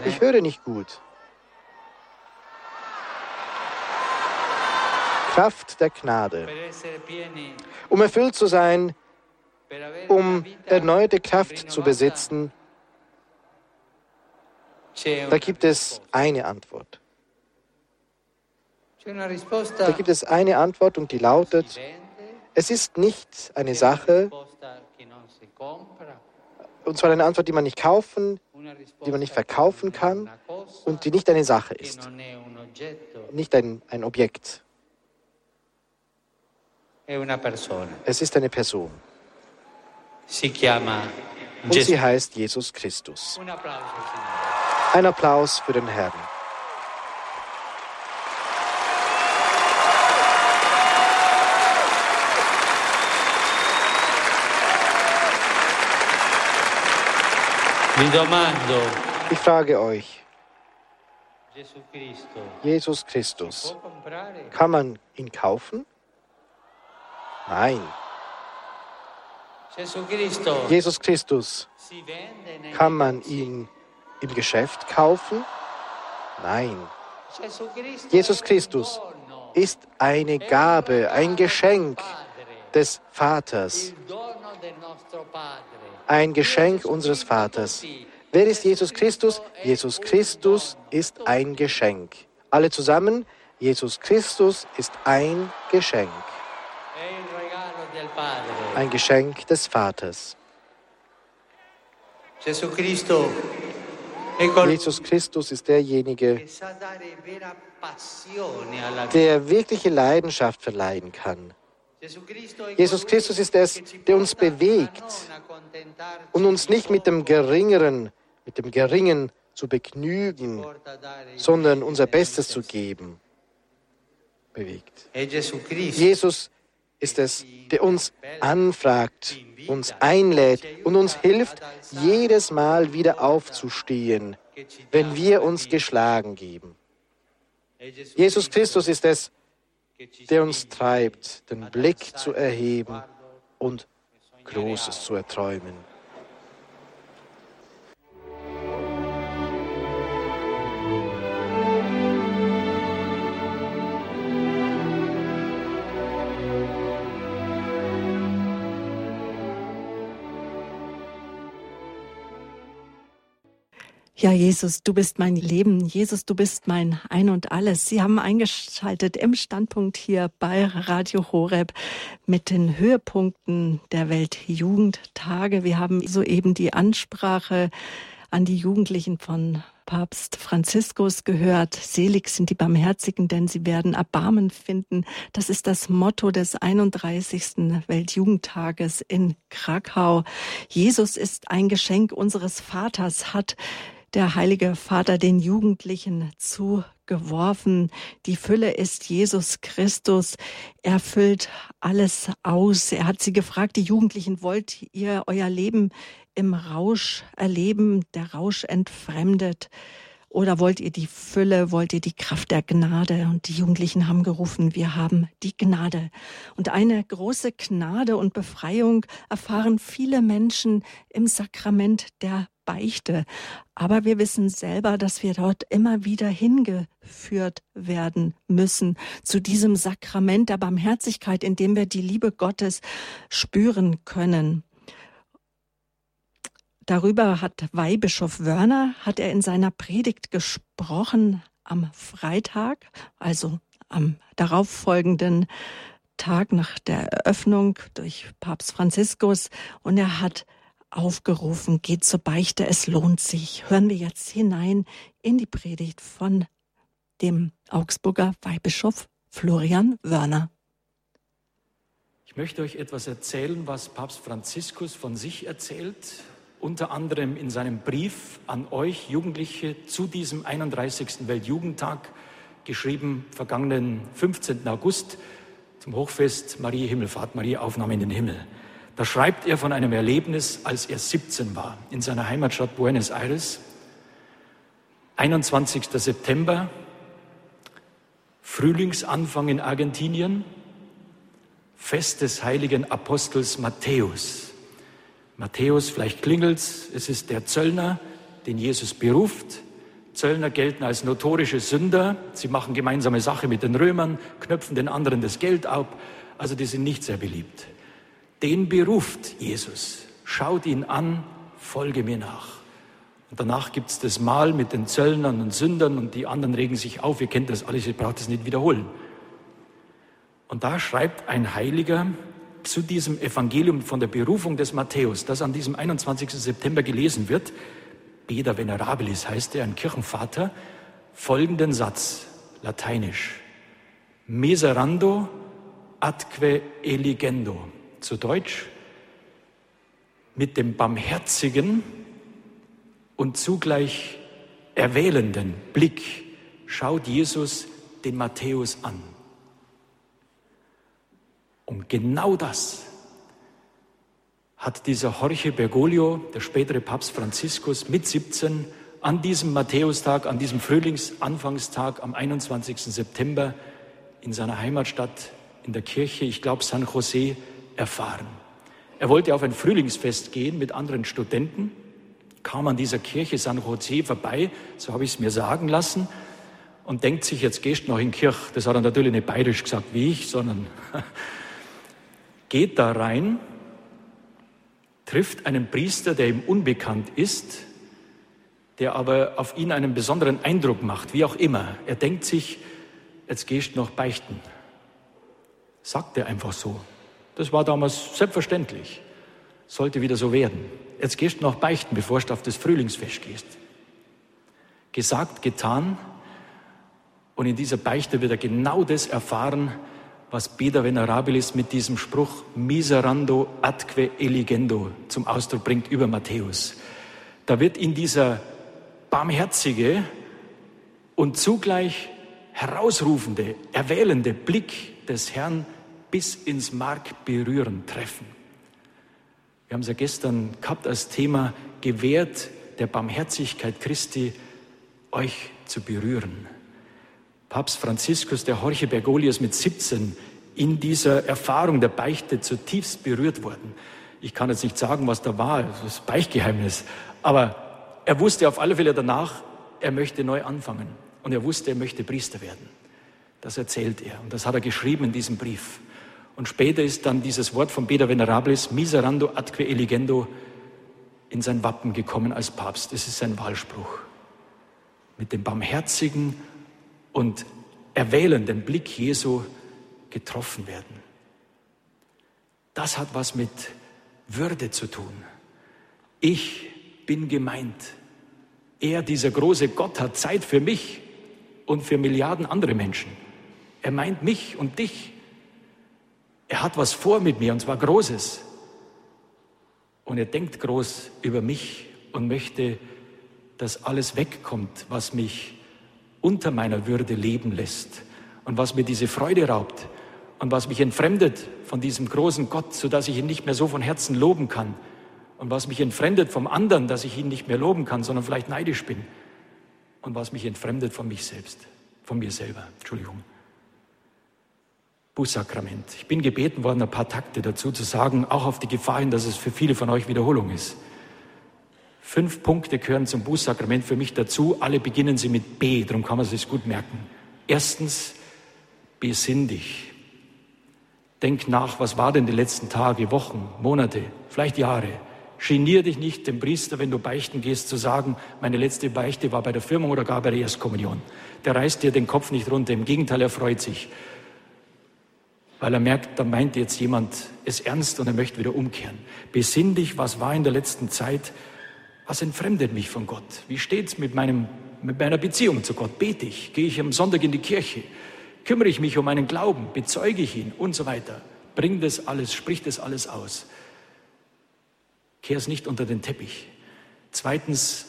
Ich höre nicht gut. Kraft der Gnade. Um erfüllt zu sein, um erneute Kraft zu besitzen, da gibt es eine Antwort. Da gibt es eine Antwort und die lautet, es ist nicht eine Sache, und zwar eine Antwort, die man nicht kaufen, die man nicht verkaufen kann und die nicht eine Sache ist, nicht ein, ein Objekt. Es ist eine Person. Und sie heißt Jesus Christus. Ein Applaus für den Herrn. Ich frage euch, Jesus Christus. Kann man ihn kaufen? Nein. Jesus Christus. Kann man ihn im Geschäft kaufen? Nein. Jesus Christus ist eine Gabe, ein Geschenk des Vaters. Ein Geschenk unseres Vaters. Wer ist Jesus Christus? Jesus Christus ist ein Geschenk. Alle zusammen, Jesus Christus ist ein Geschenk. Ein Geschenk des Vaters. Jesus Christus ist derjenige, der wirkliche Leidenschaft verleihen kann. Jesus Christus ist es, der uns bewegt und uns nicht mit dem Geringeren, mit dem Geringen zu begnügen, sondern unser Bestes zu geben, bewegt. Jesus ist es, der uns anfragt, uns einlädt und uns hilft, jedes Mal wieder aufzustehen, wenn wir uns geschlagen geben. Jesus Christus ist es, der uns treibt, den Blick zu erheben und Großes zu erträumen. Ja, Jesus, du bist mein Leben. Jesus, du bist mein Ein und Alles. Sie haben eingeschaltet im Standpunkt hier bei Radio Horeb mit den Höhepunkten der Weltjugendtage. Wir haben soeben die Ansprache an die Jugendlichen von Papst Franziskus gehört. Selig sind die Barmherzigen, denn sie werden Erbarmen finden. Das ist das Motto des 31. Weltjugendtages in Krakau. Jesus ist ein Geschenk unseres Vaters, hat der Heilige Vater den Jugendlichen zugeworfen. Die Fülle ist Jesus Christus. Er füllt alles aus. Er hat sie gefragt, die Jugendlichen, wollt ihr euer Leben im Rausch erleben? Der Rausch entfremdet. Oder wollt ihr die Fülle, wollt ihr die Kraft der Gnade? Und die Jugendlichen haben gerufen, wir haben die Gnade. Und eine große Gnade und Befreiung erfahren viele Menschen im Sakrament der Beichte. Aber wir wissen selber, dass wir dort immer wieder hingeführt werden müssen zu diesem Sakrament der Barmherzigkeit, in dem wir die Liebe Gottes spüren können. Darüber hat Weihbischof Wörner, hat er in seiner Predigt gesprochen am Freitag, also am darauffolgenden Tag nach der Eröffnung durch Papst Franziskus. Und er hat aufgerufen, geht zur Beichte, es lohnt sich. Hören wir jetzt hinein in die Predigt von dem Augsburger Weihbischof Florian Wörner. Ich möchte euch etwas erzählen, was Papst Franziskus von sich erzählt, unter anderem in seinem Brief an euch Jugendliche zu diesem 31. Weltjugendtag, geschrieben vergangenen 15. August zum Hochfest Marie Himmelfahrt, Marie Aufnahme in den Himmel. Da schreibt er von einem Erlebnis, als er 17 war, in seiner Heimatstadt Buenos Aires. 21. September, Frühlingsanfang in Argentinien, Fest des heiligen Apostels Matthäus. Matthäus, vielleicht klingelt's, es ist der Zöllner, den Jesus beruft. Zöllner gelten als notorische Sünder. Sie machen gemeinsame Sache mit den Römern, knöpfen den anderen das Geld ab. Also die sind nicht sehr beliebt den beruft Jesus. Schaut ihn an, folge mir nach. Und danach gibt es das Mahl mit den Zöllnern und Sündern und die anderen regen sich auf. Ihr kennt das alles, ihr braucht es nicht wiederholen. Und da schreibt ein Heiliger zu diesem Evangelium von der Berufung des Matthäus, das an diesem 21. September gelesen wird, Beda Venerabilis heißt er, ein Kirchenvater, folgenden Satz, lateinisch. Miserando atque eligendo zu Deutsch, mit dem barmherzigen und zugleich erwählenden Blick schaut Jesus den Matthäus an. Und genau das hat dieser Jorge Bergoglio, der spätere Papst Franziskus, mit 17 an diesem Matthäustag, an diesem Frühlingsanfangstag am 21. September in seiner Heimatstadt in der Kirche, ich glaube San José, erfahren. Er wollte auf ein Frühlingsfest gehen mit anderen Studenten, kam an dieser Kirche San José vorbei, so habe ich es mir sagen lassen, und denkt sich, jetzt gehst du noch in die Kirche. Das hat er natürlich nicht bayerisch gesagt wie ich, sondern *laughs* geht da rein, trifft einen Priester, der ihm unbekannt ist, der aber auf ihn einen besonderen Eindruck macht, wie auch immer. Er denkt sich, jetzt gehst du noch beichten. Sagt er einfach so. Das war damals selbstverständlich. Sollte wieder so werden. Jetzt gehst du noch beichten, bevor du auf das Frühlingsfest gehst. Gesagt, getan. Und in dieser Beichte wird er genau das erfahren, was Beda Venerabilis mit diesem Spruch miserando atque eligendo zum Ausdruck bringt über Matthäus. Da wird in dieser barmherzige und zugleich herausrufende, erwählende Blick des Herrn bis ins Mark berühren, treffen. Wir haben es ja gestern gehabt als Thema, gewährt der Barmherzigkeit Christi, euch zu berühren. Papst Franziskus, der Horche Bergoglio, mit 17 in dieser Erfahrung der Beichte zutiefst berührt worden. Ich kann jetzt nicht sagen, was da war, das Beichtgeheimnis, aber er wusste auf alle Fälle danach, er möchte neu anfangen. Und er wusste, er möchte Priester werden. Das erzählt er. Und das hat er geschrieben in diesem Brief. Und später ist dann dieses Wort von Beda Venerabilis, miserando atque eligendo, in sein Wappen gekommen als Papst. Das ist sein Wahlspruch. Mit dem barmherzigen und erwählenden Blick Jesu getroffen werden. Das hat was mit Würde zu tun. Ich bin gemeint. Er, dieser große Gott, hat Zeit für mich und für Milliarden andere Menschen. Er meint mich und dich. Er hat was vor mit mir und zwar Großes. Und er denkt groß über mich und möchte, dass alles wegkommt, was mich unter meiner Würde leben lässt und was mir diese Freude raubt und was mich entfremdet von diesem großen Gott, sodass ich ihn nicht mehr so von Herzen loben kann und was mich entfremdet vom anderen, dass ich ihn nicht mehr loben kann, sondern vielleicht neidisch bin und was mich entfremdet von mich selbst, von mir selber. Entschuldigung. Bußsakrament. Ich bin gebeten worden, ein paar Takte dazu zu sagen, auch auf die Gefahr hin, dass es für viele von euch Wiederholung ist. Fünf Punkte gehören zum Bußsakrament für mich dazu. Alle beginnen sie mit B, darum kann man sich gut merken. Erstens, besinn dich. Denk nach, was war denn die letzten Tage, Wochen, Monate, vielleicht Jahre. Genier dich nicht, dem Priester, wenn du beichten gehst, zu sagen, meine letzte Beichte war bei der Firmung oder gar bei der Erstkommunion. Der reißt dir den Kopf nicht runter. Im Gegenteil, er freut sich weil er merkt, da meint jetzt jemand es ernst und er möchte wieder umkehren. Besinn dich, was war in der letzten Zeit, was entfremdet mich von Gott? Wie steht's mit meinem, mit meiner Beziehung zu Gott? Bete ich? Gehe ich am Sonntag in die Kirche? Kümmere ich mich um meinen Glauben? Bezeuge ich ihn? Und so weiter. Bring das alles, sprich das alles aus. Kehr es nicht unter den Teppich. Zweitens,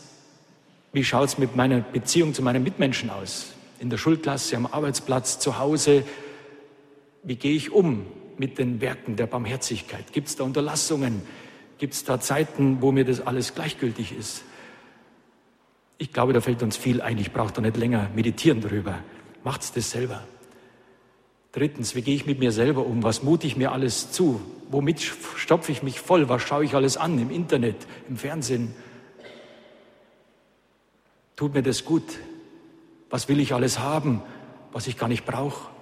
wie schaut's mit meiner Beziehung zu meinen Mitmenschen aus? In der Schulklasse, am Arbeitsplatz, zu Hause, wie gehe ich um mit den Werken der Barmherzigkeit? Gibt es da Unterlassungen? Gibt es da Zeiten, wo mir das alles gleichgültig ist? Ich glaube, da fällt uns viel ein. Ich brauche da nicht länger meditieren darüber. Macht's das selber. Drittens, wie gehe ich mit mir selber um? Was mute ich mir alles zu? Womit stopfe ich mich voll? Was schaue ich alles an im Internet, im Fernsehen? Tut mir das gut? Was will ich alles haben, was ich gar nicht brauche?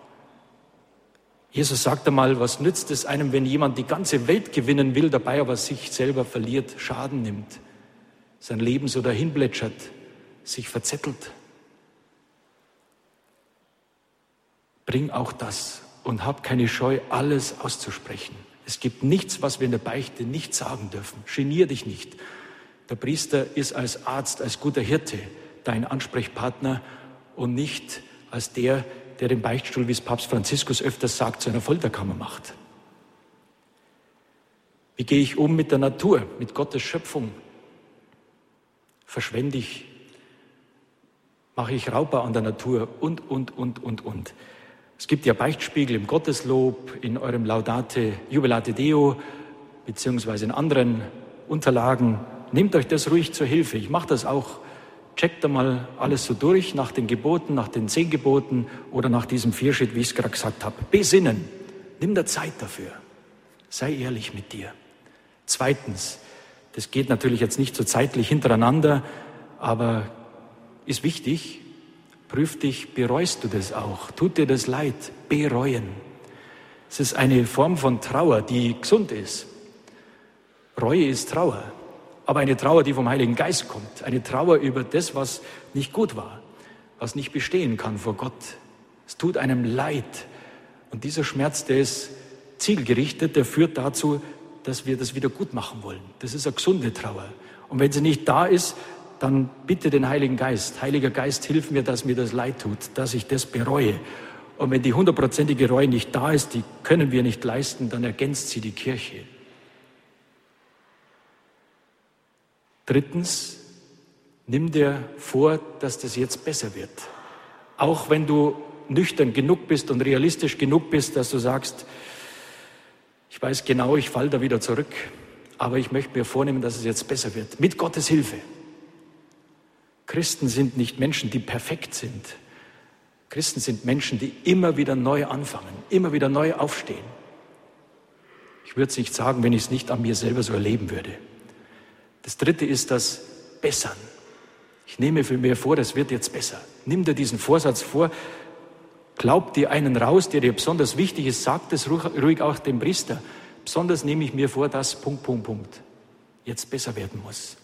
Jesus sagte mal, was nützt es einem, wenn jemand die ganze Welt gewinnen will, dabei aber sich selber verliert, Schaden nimmt, sein Leben so dahin plätschert, sich verzettelt. Bring auch das und hab keine Scheu, alles auszusprechen. Es gibt nichts, was wir in der Beichte nicht sagen dürfen. Genier dich nicht. Der Priester ist als Arzt, als guter Hirte dein Ansprechpartner und nicht als der, der den Beichtstuhl, wie es Papst Franziskus öfters sagt, zu einer Folterkammer macht. Wie gehe ich um mit der Natur, mit Gottes Schöpfung? Verschwende ich? Mache ich Raubbau an der Natur? Und, und, und, und, und. Es gibt ja Beichtspiegel im Gotteslob, in eurem Laudate, Jubilate Deo, beziehungsweise in anderen Unterlagen. Nehmt euch das ruhig zur Hilfe. Ich mache das auch checkt einmal alles so durch nach den Geboten, nach den zehn Geboten oder nach diesem Vierschritt, wie ich es gerade gesagt habe. Besinnen. Nimm dir Zeit dafür. Sei ehrlich mit dir. Zweitens, das geht natürlich jetzt nicht so zeitlich hintereinander, aber ist wichtig. Prüf dich, bereust du das auch? Tut dir das leid? Bereuen. Es ist eine Form von Trauer, die gesund ist. Reue ist Trauer, aber eine Trauer, die vom Heiligen Geist kommt. Eine Trauer über das, was nicht gut war, was nicht bestehen kann vor Gott. Es tut einem leid. Und dieser Schmerz, der ist zielgerichtet, der führt dazu, dass wir das wieder gut machen wollen. Das ist eine gesunde Trauer. Und wenn sie nicht da ist, dann bitte den Heiligen Geist. Heiliger Geist, hilf mir, dass mir das leid tut, dass ich das bereue. Und wenn die hundertprozentige Reue nicht da ist, die können wir nicht leisten, dann ergänzt sie die Kirche. Drittens, nimm dir vor, dass das jetzt besser wird. Auch wenn du nüchtern genug bist und realistisch genug bist, dass du sagst, ich weiß genau, ich falle da wieder zurück, aber ich möchte mir vornehmen, dass es jetzt besser wird. Mit Gottes Hilfe. Christen sind nicht Menschen, die perfekt sind. Christen sind Menschen, die immer wieder neu anfangen, immer wieder neu aufstehen. Ich würde es nicht sagen, wenn ich es nicht an mir selber so erleben würde. Das dritte ist das Bessern. Ich nehme für mir vor, das wird jetzt besser. Nimm dir diesen Vorsatz vor, glaub dir einen raus, der dir besonders wichtig ist, sag das ruhig auch dem Priester. Besonders nehme ich mir vor, dass Punkt, Punkt, Punkt jetzt besser werden muss.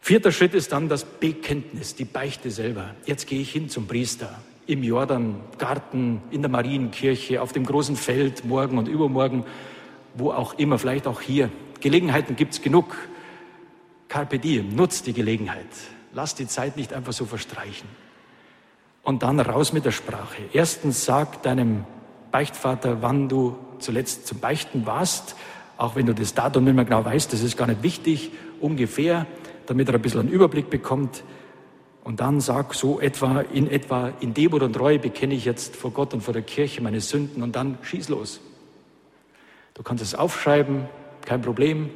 Vierter Schritt ist dann das Bekenntnis, die Beichte selber. Jetzt gehe ich hin zum Priester im Jordangarten, in der Marienkirche, auf dem großen Feld, morgen und übermorgen, wo auch immer, vielleicht auch hier. Gelegenheiten gibt es genug. Carpe diem, nutzt die Gelegenheit. Lass die Zeit nicht einfach so verstreichen. Und dann raus mit der Sprache. Erstens sag deinem Beichtvater, wann du zuletzt zum Beichten warst, auch wenn du das Datum nicht mehr genau weißt, das ist gar nicht wichtig, ungefähr, damit er ein bisschen einen Überblick bekommt. Und dann sag so etwa, in etwa, in Demut und Reue bekenne ich jetzt vor Gott und vor der Kirche meine Sünden und dann schieß los. Du kannst es aufschreiben, kein Problem,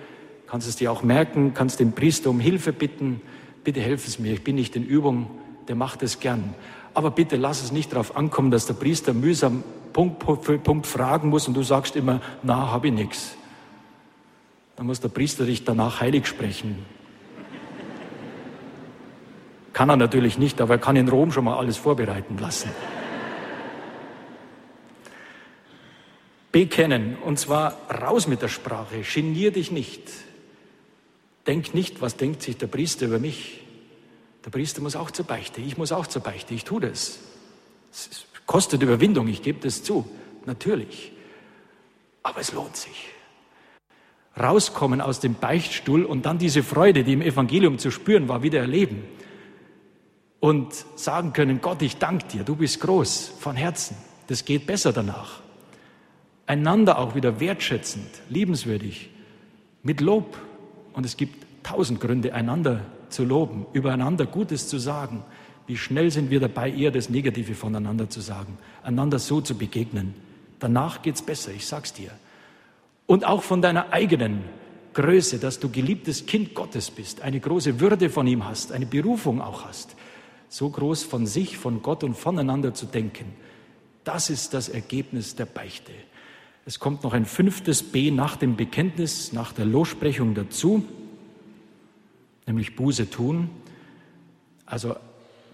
kannst es dir auch merken, kannst den Priester um Hilfe bitten, bitte helf es mir, ich bin nicht in Übung, der macht es gern. Aber bitte lass es nicht darauf ankommen, dass der Priester mühsam Punkt für Punkt fragen muss und du sagst immer, na, habe ich nichts. Dann muss der Priester dich danach heilig sprechen. Kann er natürlich nicht, aber er kann in Rom schon mal alles vorbereiten lassen. Bekennen, und zwar raus mit der Sprache, genier dich nicht. Denk nicht, was denkt sich der Priester über mich. Der Priester muss auch zur Beichte, ich muss auch zur Beichte, ich tue das. Es kostet Überwindung, ich gebe das zu, natürlich. Aber es lohnt sich. Rauskommen aus dem Beichtstuhl und dann diese Freude, die im Evangelium zu spüren war, wieder erleben und sagen können, Gott, ich danke dir, du bist groß von Herzen. Das geht besser danach. Einander auch wieder wertschätzend, liebenswürdig, mit Lob. Und es gibt tausend Gründe, einander zu loben, übereinander Gutes zu sagen. Wie schnell sind wir dabei, eher das Negative voneinander zu sagen, einander so zu begegnen. Danach geht's besser, ich sag's dir. Und auch von deiner eigenen Größe, dass du geliebtes Kind Gottes bist, eine große Würde von ihm hast, eine Berufung auch hast so groß von sich, von Gott und voneinander zu denken. Das ist das Ergebnis der Beichte. Es kommt noch ein fünftes B nach dem Bekenntnis, nach der Lossprechung dazu, nämlich Buße tun. Also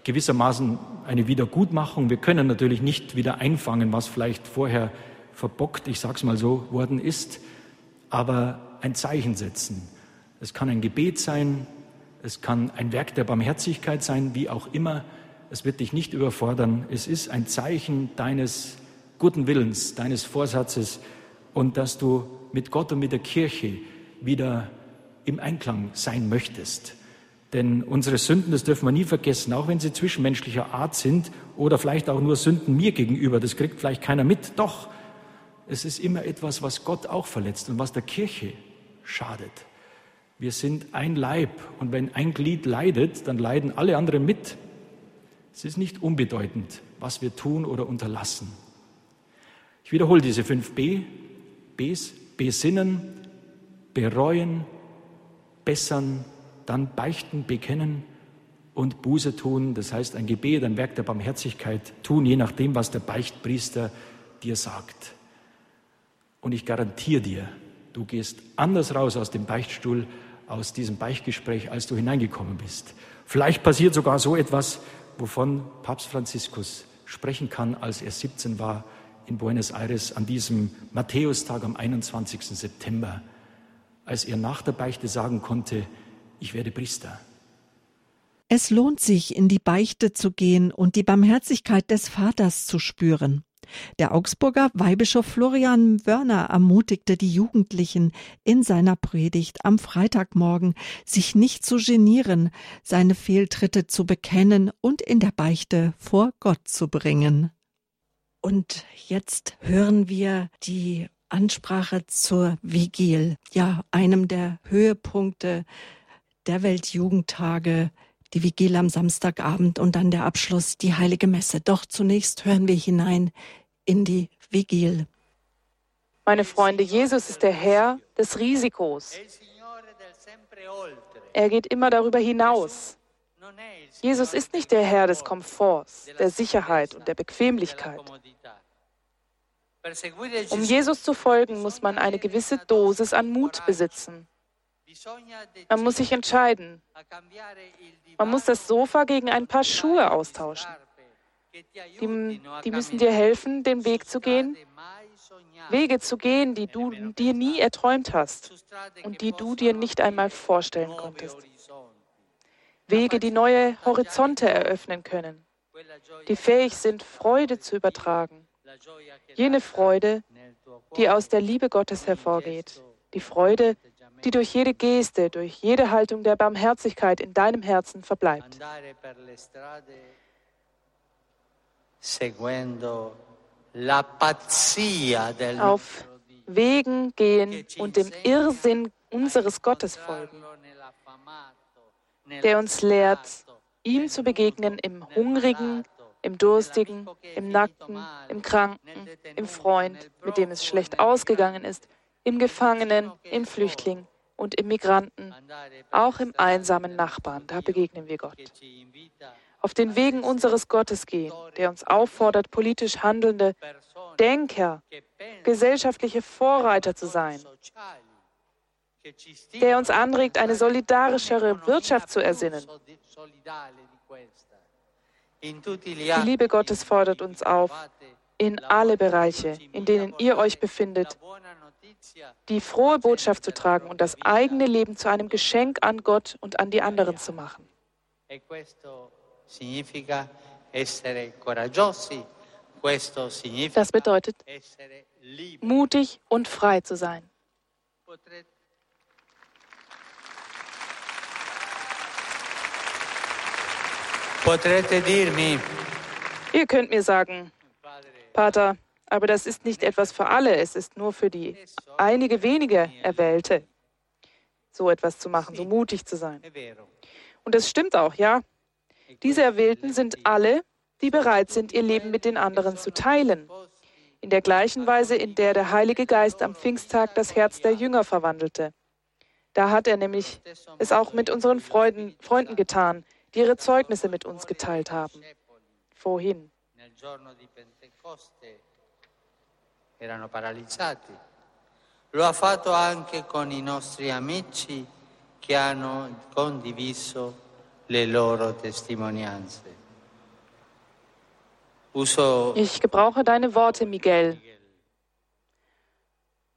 gewissermaßen eine Wiedergutmachung. Wir können natürlich nicht wieder einfangen, was vielleicht vorher verbockt, ich sage es mal so, worden ist, aber ein Zeichen setzen. Es kann ein Gebet sein, es kann ein Werk der Barmherzigkeit sein, wie auch immer. Es wird dich nicht überfordern. Es ist ein Zeichen deines guten Willens, deines Vorsatzes und dass du mit Gott und mit der Kirche wieder im Einklang sein möchtest. Denn unsere Sünden, das dürfen wir nie vergessen, auch wenn sie zwischenmenschlicher Art sind oder vielleicht auch nur Sünden mir gegenüber, das kriegt vielleicht keiner mit. Doch, es ist immer etwas, was Gott auch verletzt und was der Kirche schadet. Wir sind ein Leib und wenn ein Glied leidet, dann leiden alle anderen mit. Es ist nicht unbedeutend, was wir tun oder unterlassen. Ich wiederhole diese fünf B. Bs. Besinnen, bereuen, bessern, dann beichten, bekennen und Buße tun, das heißt ein Gebet, ein Werk der Barmherzigkeit tun, je nachdem, was der Beichtpriester dir sagt. Und ich garantiere dir, du gehst anders raus aus dem Beichtstuhl, aus diesem Beichtgespräch, als du hineingekommen bist. Vielleicht passiert sogar so etwas, wovon Papst Franziskus sprechen kann, als er 17 war in Buenos Aires an diesem Matthäustag am 21. September, als er nach der Beichte sagen konnte, ich werde Priester. Es lohnt sich, in die Beichte zu gehen und die Barmherzigkeit des Vaters zu spüren. Der Augsburger Weihbischof Florian Wörner ermutigte die Jugendlichen in seiner Predigt am Freitagmorgen, sich nicht zu genieren, seine Fehltritte zu bekennen und in der Beichte vor Gott zu bringen. Und jetzt hören wir die Ansprache zur Vigil, ja, einem der Höhepunkte der Weltjugendtage, die Vigil am Samstagabend und dann der Abschluss, die heilige Messe. Doch zunächst hören wir hinein in die Vigil. Meine Freunde, Jesus ist der Herr des Risikos. Er geht immer darüber hinaus. Jesus ist nicht der Herr des Komforts, der Sicherheit und der Bequemlichkeit. Um Jesus zu folgen, muss man eine gewisse Dosis an Mut besitzen. Man muss sich entscheiden. Man muss das Sofa gegen ein paar Schuhe austauschen. Die, die müssen dir helfen, den Weg zu gehen, Wege zu gehen, die du dir nie erträumt hast und die du dir nicht einmal vorstellen konntest. Wege, die neue Horizonte eröffnen können, die fähig sind, Freude zu übertragen. Jene Freude, die aus der Liebe Gottes hervorgeht. Die Freude, die durch jede Geste, durch jede Haltung der Barmherzigkeit in deinem Herzen verbleibt. Auf Wegen gehen und dem Irrsinn unseres Gottes folgen, der uns lehrt, ihm zu begegnen im Hungrigen, im Durstigen, im Nackten, im Kranken, im Freund, mit dem es schlecht ausgegangen ist, im Gefangenen, im Flüchtling und im Migranten, auch im einsamen Nachbarn. Da begegnen wir Gott. Auf den Wegen unseres Gottes gehen, der uns auffordert, politisch handelnde Denker, gesellschaftliche Vorreiter zu sein, der uns anregt, eine solidarischere Wirtschaft zu ersinnen. Die Liebe Gottes fordert uns auf, in alle Bereiche, in denen ihr euch befindet, die frohe Botschaft zu tragen und das eigene Leben zu einem Geschenk an Gott und an die anderen zu machen. Das bedeutet, mutig und frei zu sein. Ihr könnt mir sagen, Pater, aber das ist nicht etwas für alle, es ist nur für die einige wenige Erwählte, so etwas zu machen, so mutig zu sein. Und das stimmt auch, ja. Diese Erwählten sind alle, die bereit sind, ihr Leben mit den anderen zu teilen. In der gleichen Weise, in der der Heilige Geist am Pfingsttag das Herz der Jünger verwandelte. Da hat er nämlich es auch mit unseren Freunden, Freunden getan, die ihre Zeugnisse mit uns geteilt haben. Vorhin erano paralizzati. Lo ha fatto anche con i nostri amici che hanno condiviso le loro testimonianze. Ich gebrauche deine Worte, Miguel.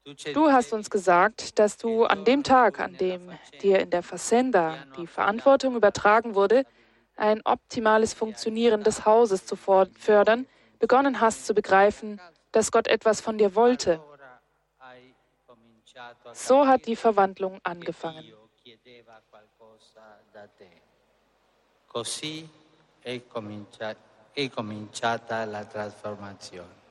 Du hast uns gesagt, dass du an dem Tag, an dem dir in der Facenda die Verantwortung übertragen wurde, ein optimales Funktionieren des Hauses zu fördern, begonnen hast zu begreifen, dass Gott etwas von dir wollte. So hat die Verwandlung angefangen. Così è cominciata la trasformazione.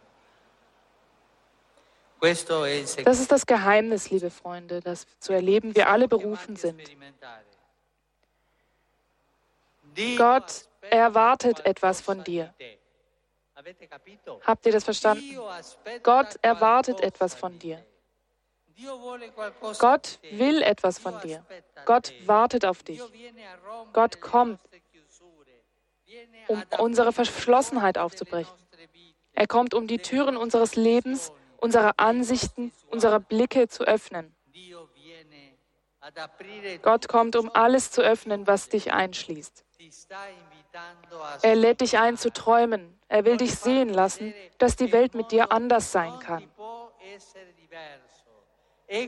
Das ist das Geheimnis, liebe Freunde, das zu erleben wir alle berufen sind. Gott erwartet etwas von dir. Habt ihr das verstanden? Gott erwartet etwas von dir. Gott will etwas von dir. Gott wartet auf dich. Gott kommt. um unsere Verschlossenheit aufzubrechen. Er kommt, um die Türen unseres Lebens, unserer Ansichten, unserer Blicke zu öffnen. Gott kommt, um alles zu öffnen, was dich einschließt. Er lädt dich ein zu träumen. Er will dich sehen lassen, dass die Welt mit dir anders sein kann.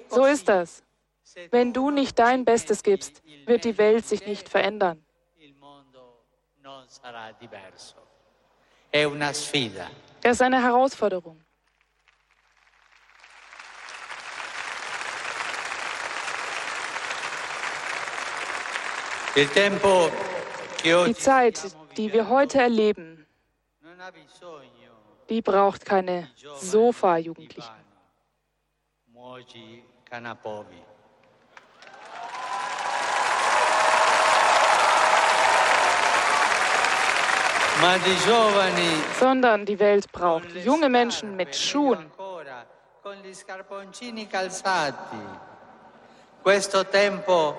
So ist das. Wenn du nicht dein Bestes gibst, wird die Welt sich nicht verändern. Es ist eine Herausforderung. Die Zeit, die wir heute erleben, die braucht keine Sofa-Jugendlichen. Sondern die Welt braucht junge Menschen mit Schuhen. Questo tempo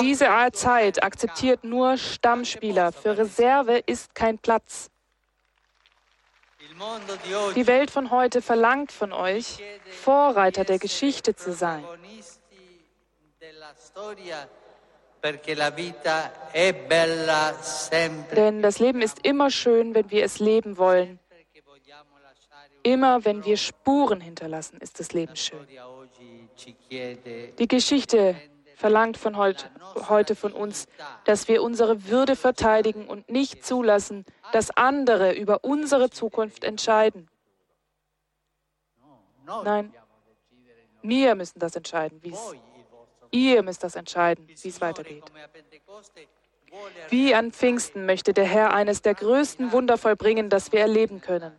diese Zeit akzeptiert nur Stammspieler. Für Reserve ist kein Platz. Die Welt von heute verlangt von euch, Vorreiter der Geschichte zu sein. Denn das Leben ist immer schön, wenn wir es leben wollen. Immer wenn wir Spuren hinterlassen, ist das Leben schön. Die Geschichte verlangt von heut, heute von uns, dass wir unsere Würde verteidigen und nicht zulassen, dass andere über unsere Zukunft entscheiden. Nein, wir müssen das entscheiden, wie es Ihr müsst das entscheiden, wie es weitergeht. Wie an Pfingsten möchte der Herr eines der größten Wunder vollbringen, das wir erleben können.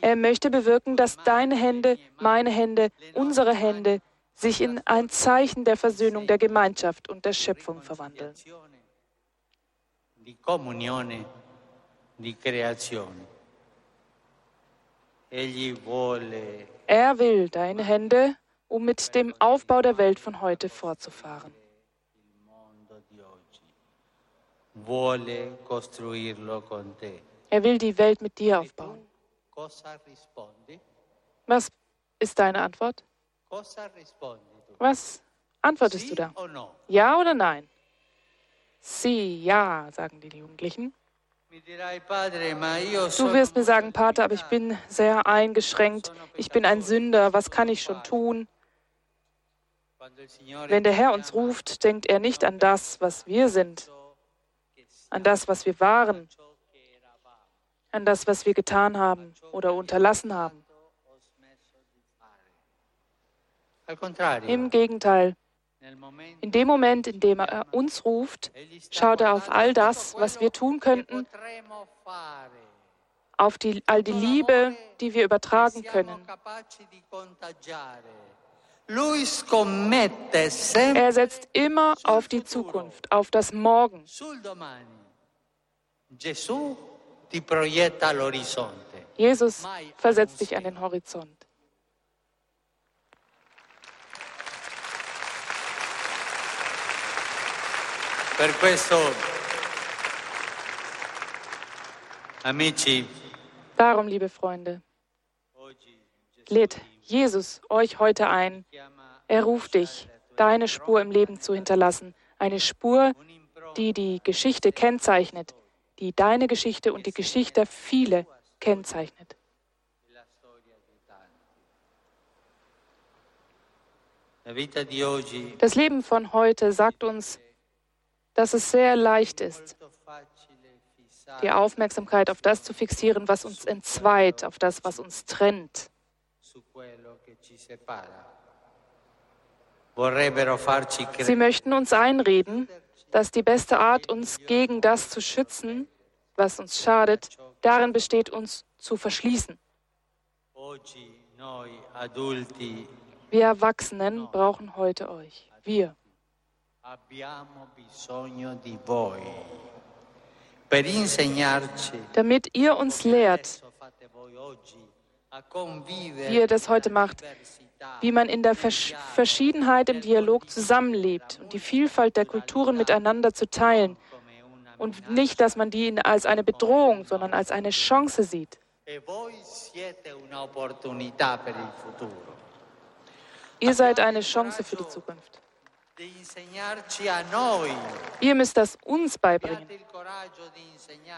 Er möchte bewirken, dass deine Hände, meine Hände, unsere Hände sich in ein Zeichen der Versöhnung der Gemeinschaft und der Schöpfung verwandeln. Er will deine Hände, um mit dem Aufbau der Welt von heute fortzufahren. Er will die Welt mit dir aufbauen. Was ist deine Antwort? Was antwortest du da? Ja oder nein? Sie, ja, sagen die Jugendlichen. Du wirst mir sagen, Pater, aber ich bin sehr eingeschränkt. Ich bin ein Sünder. Was kann ich schon tun? Wenn der Herr uns ruft, denkt er nicht an das, was wir sind, an das, was wir waren, an das, was wir getan haben oder unterlassen haben. Im Gegenteil, in dem Moment, in dem er uns ruft, schaut er auf all das, was wir tun könnten, auf die, all die Liebe, die wir übertragen können. Er setzt immer auf die Zukunft, auf das Morgen. Jesus versetzt dich an den Horizont. Per questo, amici, Darum, liebe Freunde, lädt Jesus euch heute ein. Er ruft dich, deine Spur im Leben zu hinterlassen. Eine Spur, die die Geschichte kennzeichnet, die deine Geschichte und die Geschichte viele kennzeichnet. Das Leben von heute sagt uns, dass es sehr leicht ist, die Aufmerksamkeit auf das zu fixieren, was uns entzweit, auf das, was uns trennt. Sie möchten uns einreden, dass die beste Art, uns gegen das zu schützen, was uns schadet, darin besteht, uns zu verschließen. Wir Erwachsenen brauchen heute euch. Wir. Damit ihr uns lehrt, wie er das heute macht, wie man in der Versch Verschiedenheit im Dialog zusammenlebt und die Vielfalt der Kulturen miteinander zu teilen und nicht, dass man die als eine Bedrohung, sondern als eine Chance sieht. Ihr seid eine Chance für die Zukunft. Ihr müsst das uns beibringen.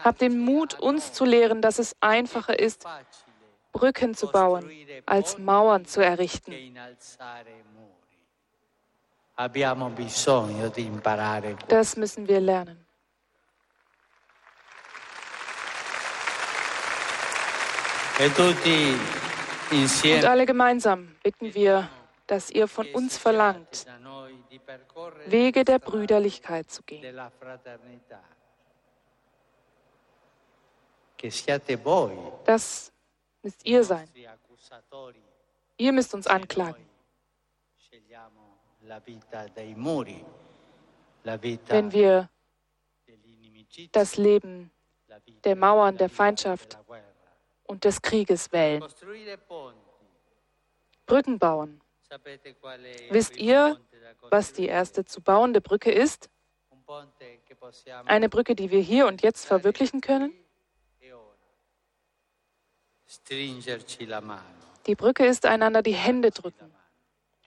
Habt den Mut, uns zu lehren, dass es einfacher ist, Brücken zu bauen, als Mauern zu errichten. Das müssen wir lernen. Und alle gemeinsam bitten wir, dass ihr von uns verlangt, Wege der Brüderlichkeit zu gehen. Das müsst ihr sein. Ihr müsst uns anklagen. Wenn wir das Leben der Mauern der Feindschaft und des Krieges wählen. Brücken bauen. Wisst ihr, was die erste zu bauende Brücke ist? Eine Brücke, die wir hier und jetzt verwirklichen können? Die Brücke ist einander die Hände drücken,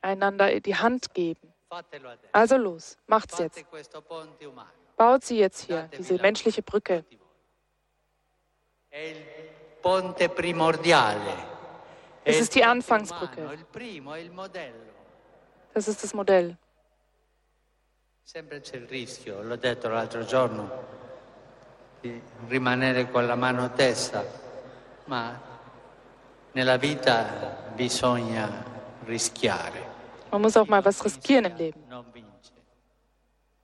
einander die Hand geben. Also los, macht's jetzt. Baut sie jetzt hier, diese menschliche Brücke. Es ist die Anfangsbrücke. Das ist das Modell. Sempre c'è il rischio, l'ho detto l'altro giorno, di rimanere con la mano testa, ma nella vita bisogna rischiare. Man muss auch mal was riskieren im Leben.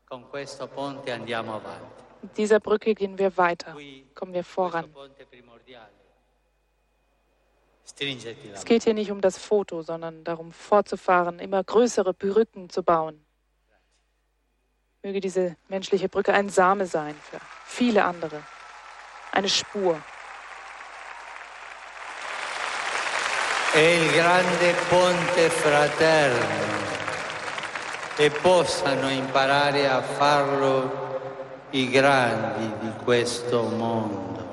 Con questo ponte andiamo avanti. Mit dieser Brücke gehen wir weiter, kommen wir voran. Es geht hier nicht um das Foto, sondern darum fortzufahren, immer größere Brücken zu bauen. Möge diese menschliche Brücke ein Same sein für viele andere, eine Spur. È il grande ponte fraterno e possano imparare a farlo i grandi di questo mondo,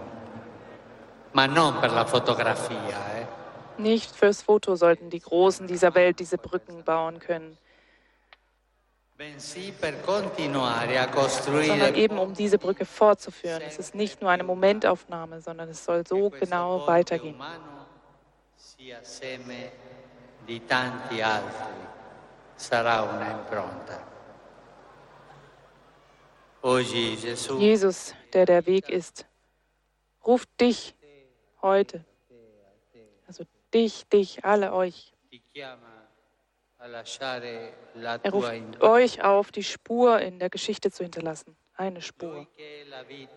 ma non per la fotografia. Eh? Nicht fürs Foto sollten die Großen dieser Welt diese Brücken bauen können, sondern eben um diese Brücke fortzuführen. Es ist nicht nur eine Momentaufnahme, sondern es soll so genau weitergehen. Di tanti altri sarà una impronta. Jesus, der der Weg ist, ruft dich heute, also dich, dich, alle euch. Er ruft euch auf, die Spur in der Geschichte zu hinterlassen, eine Spur.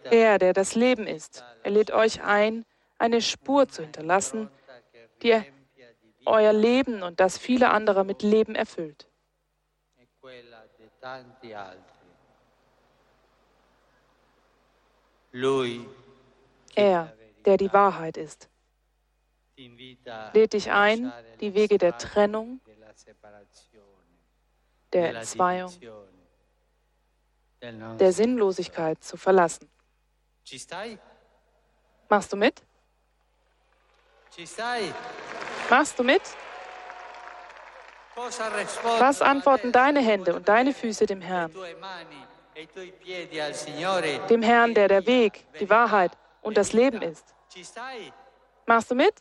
Er, der das Leben ist, er lädt euch ein, eine Spur zu hinterlassen, die euer Leben und das viele anderer mit Leben erfüllt. Er, der die Wahrheit ist, lädt dich ein, die Wege der Trennung, der Entzweiung, der Sinnlosigkeit zu verlassen. Machst du mit? Machst du mit? Was antworten deine Hände und deine Füße dem Herrn? Dem Herrn, der der Weg, die Wahrheit und das Leben ist. Machst du mit?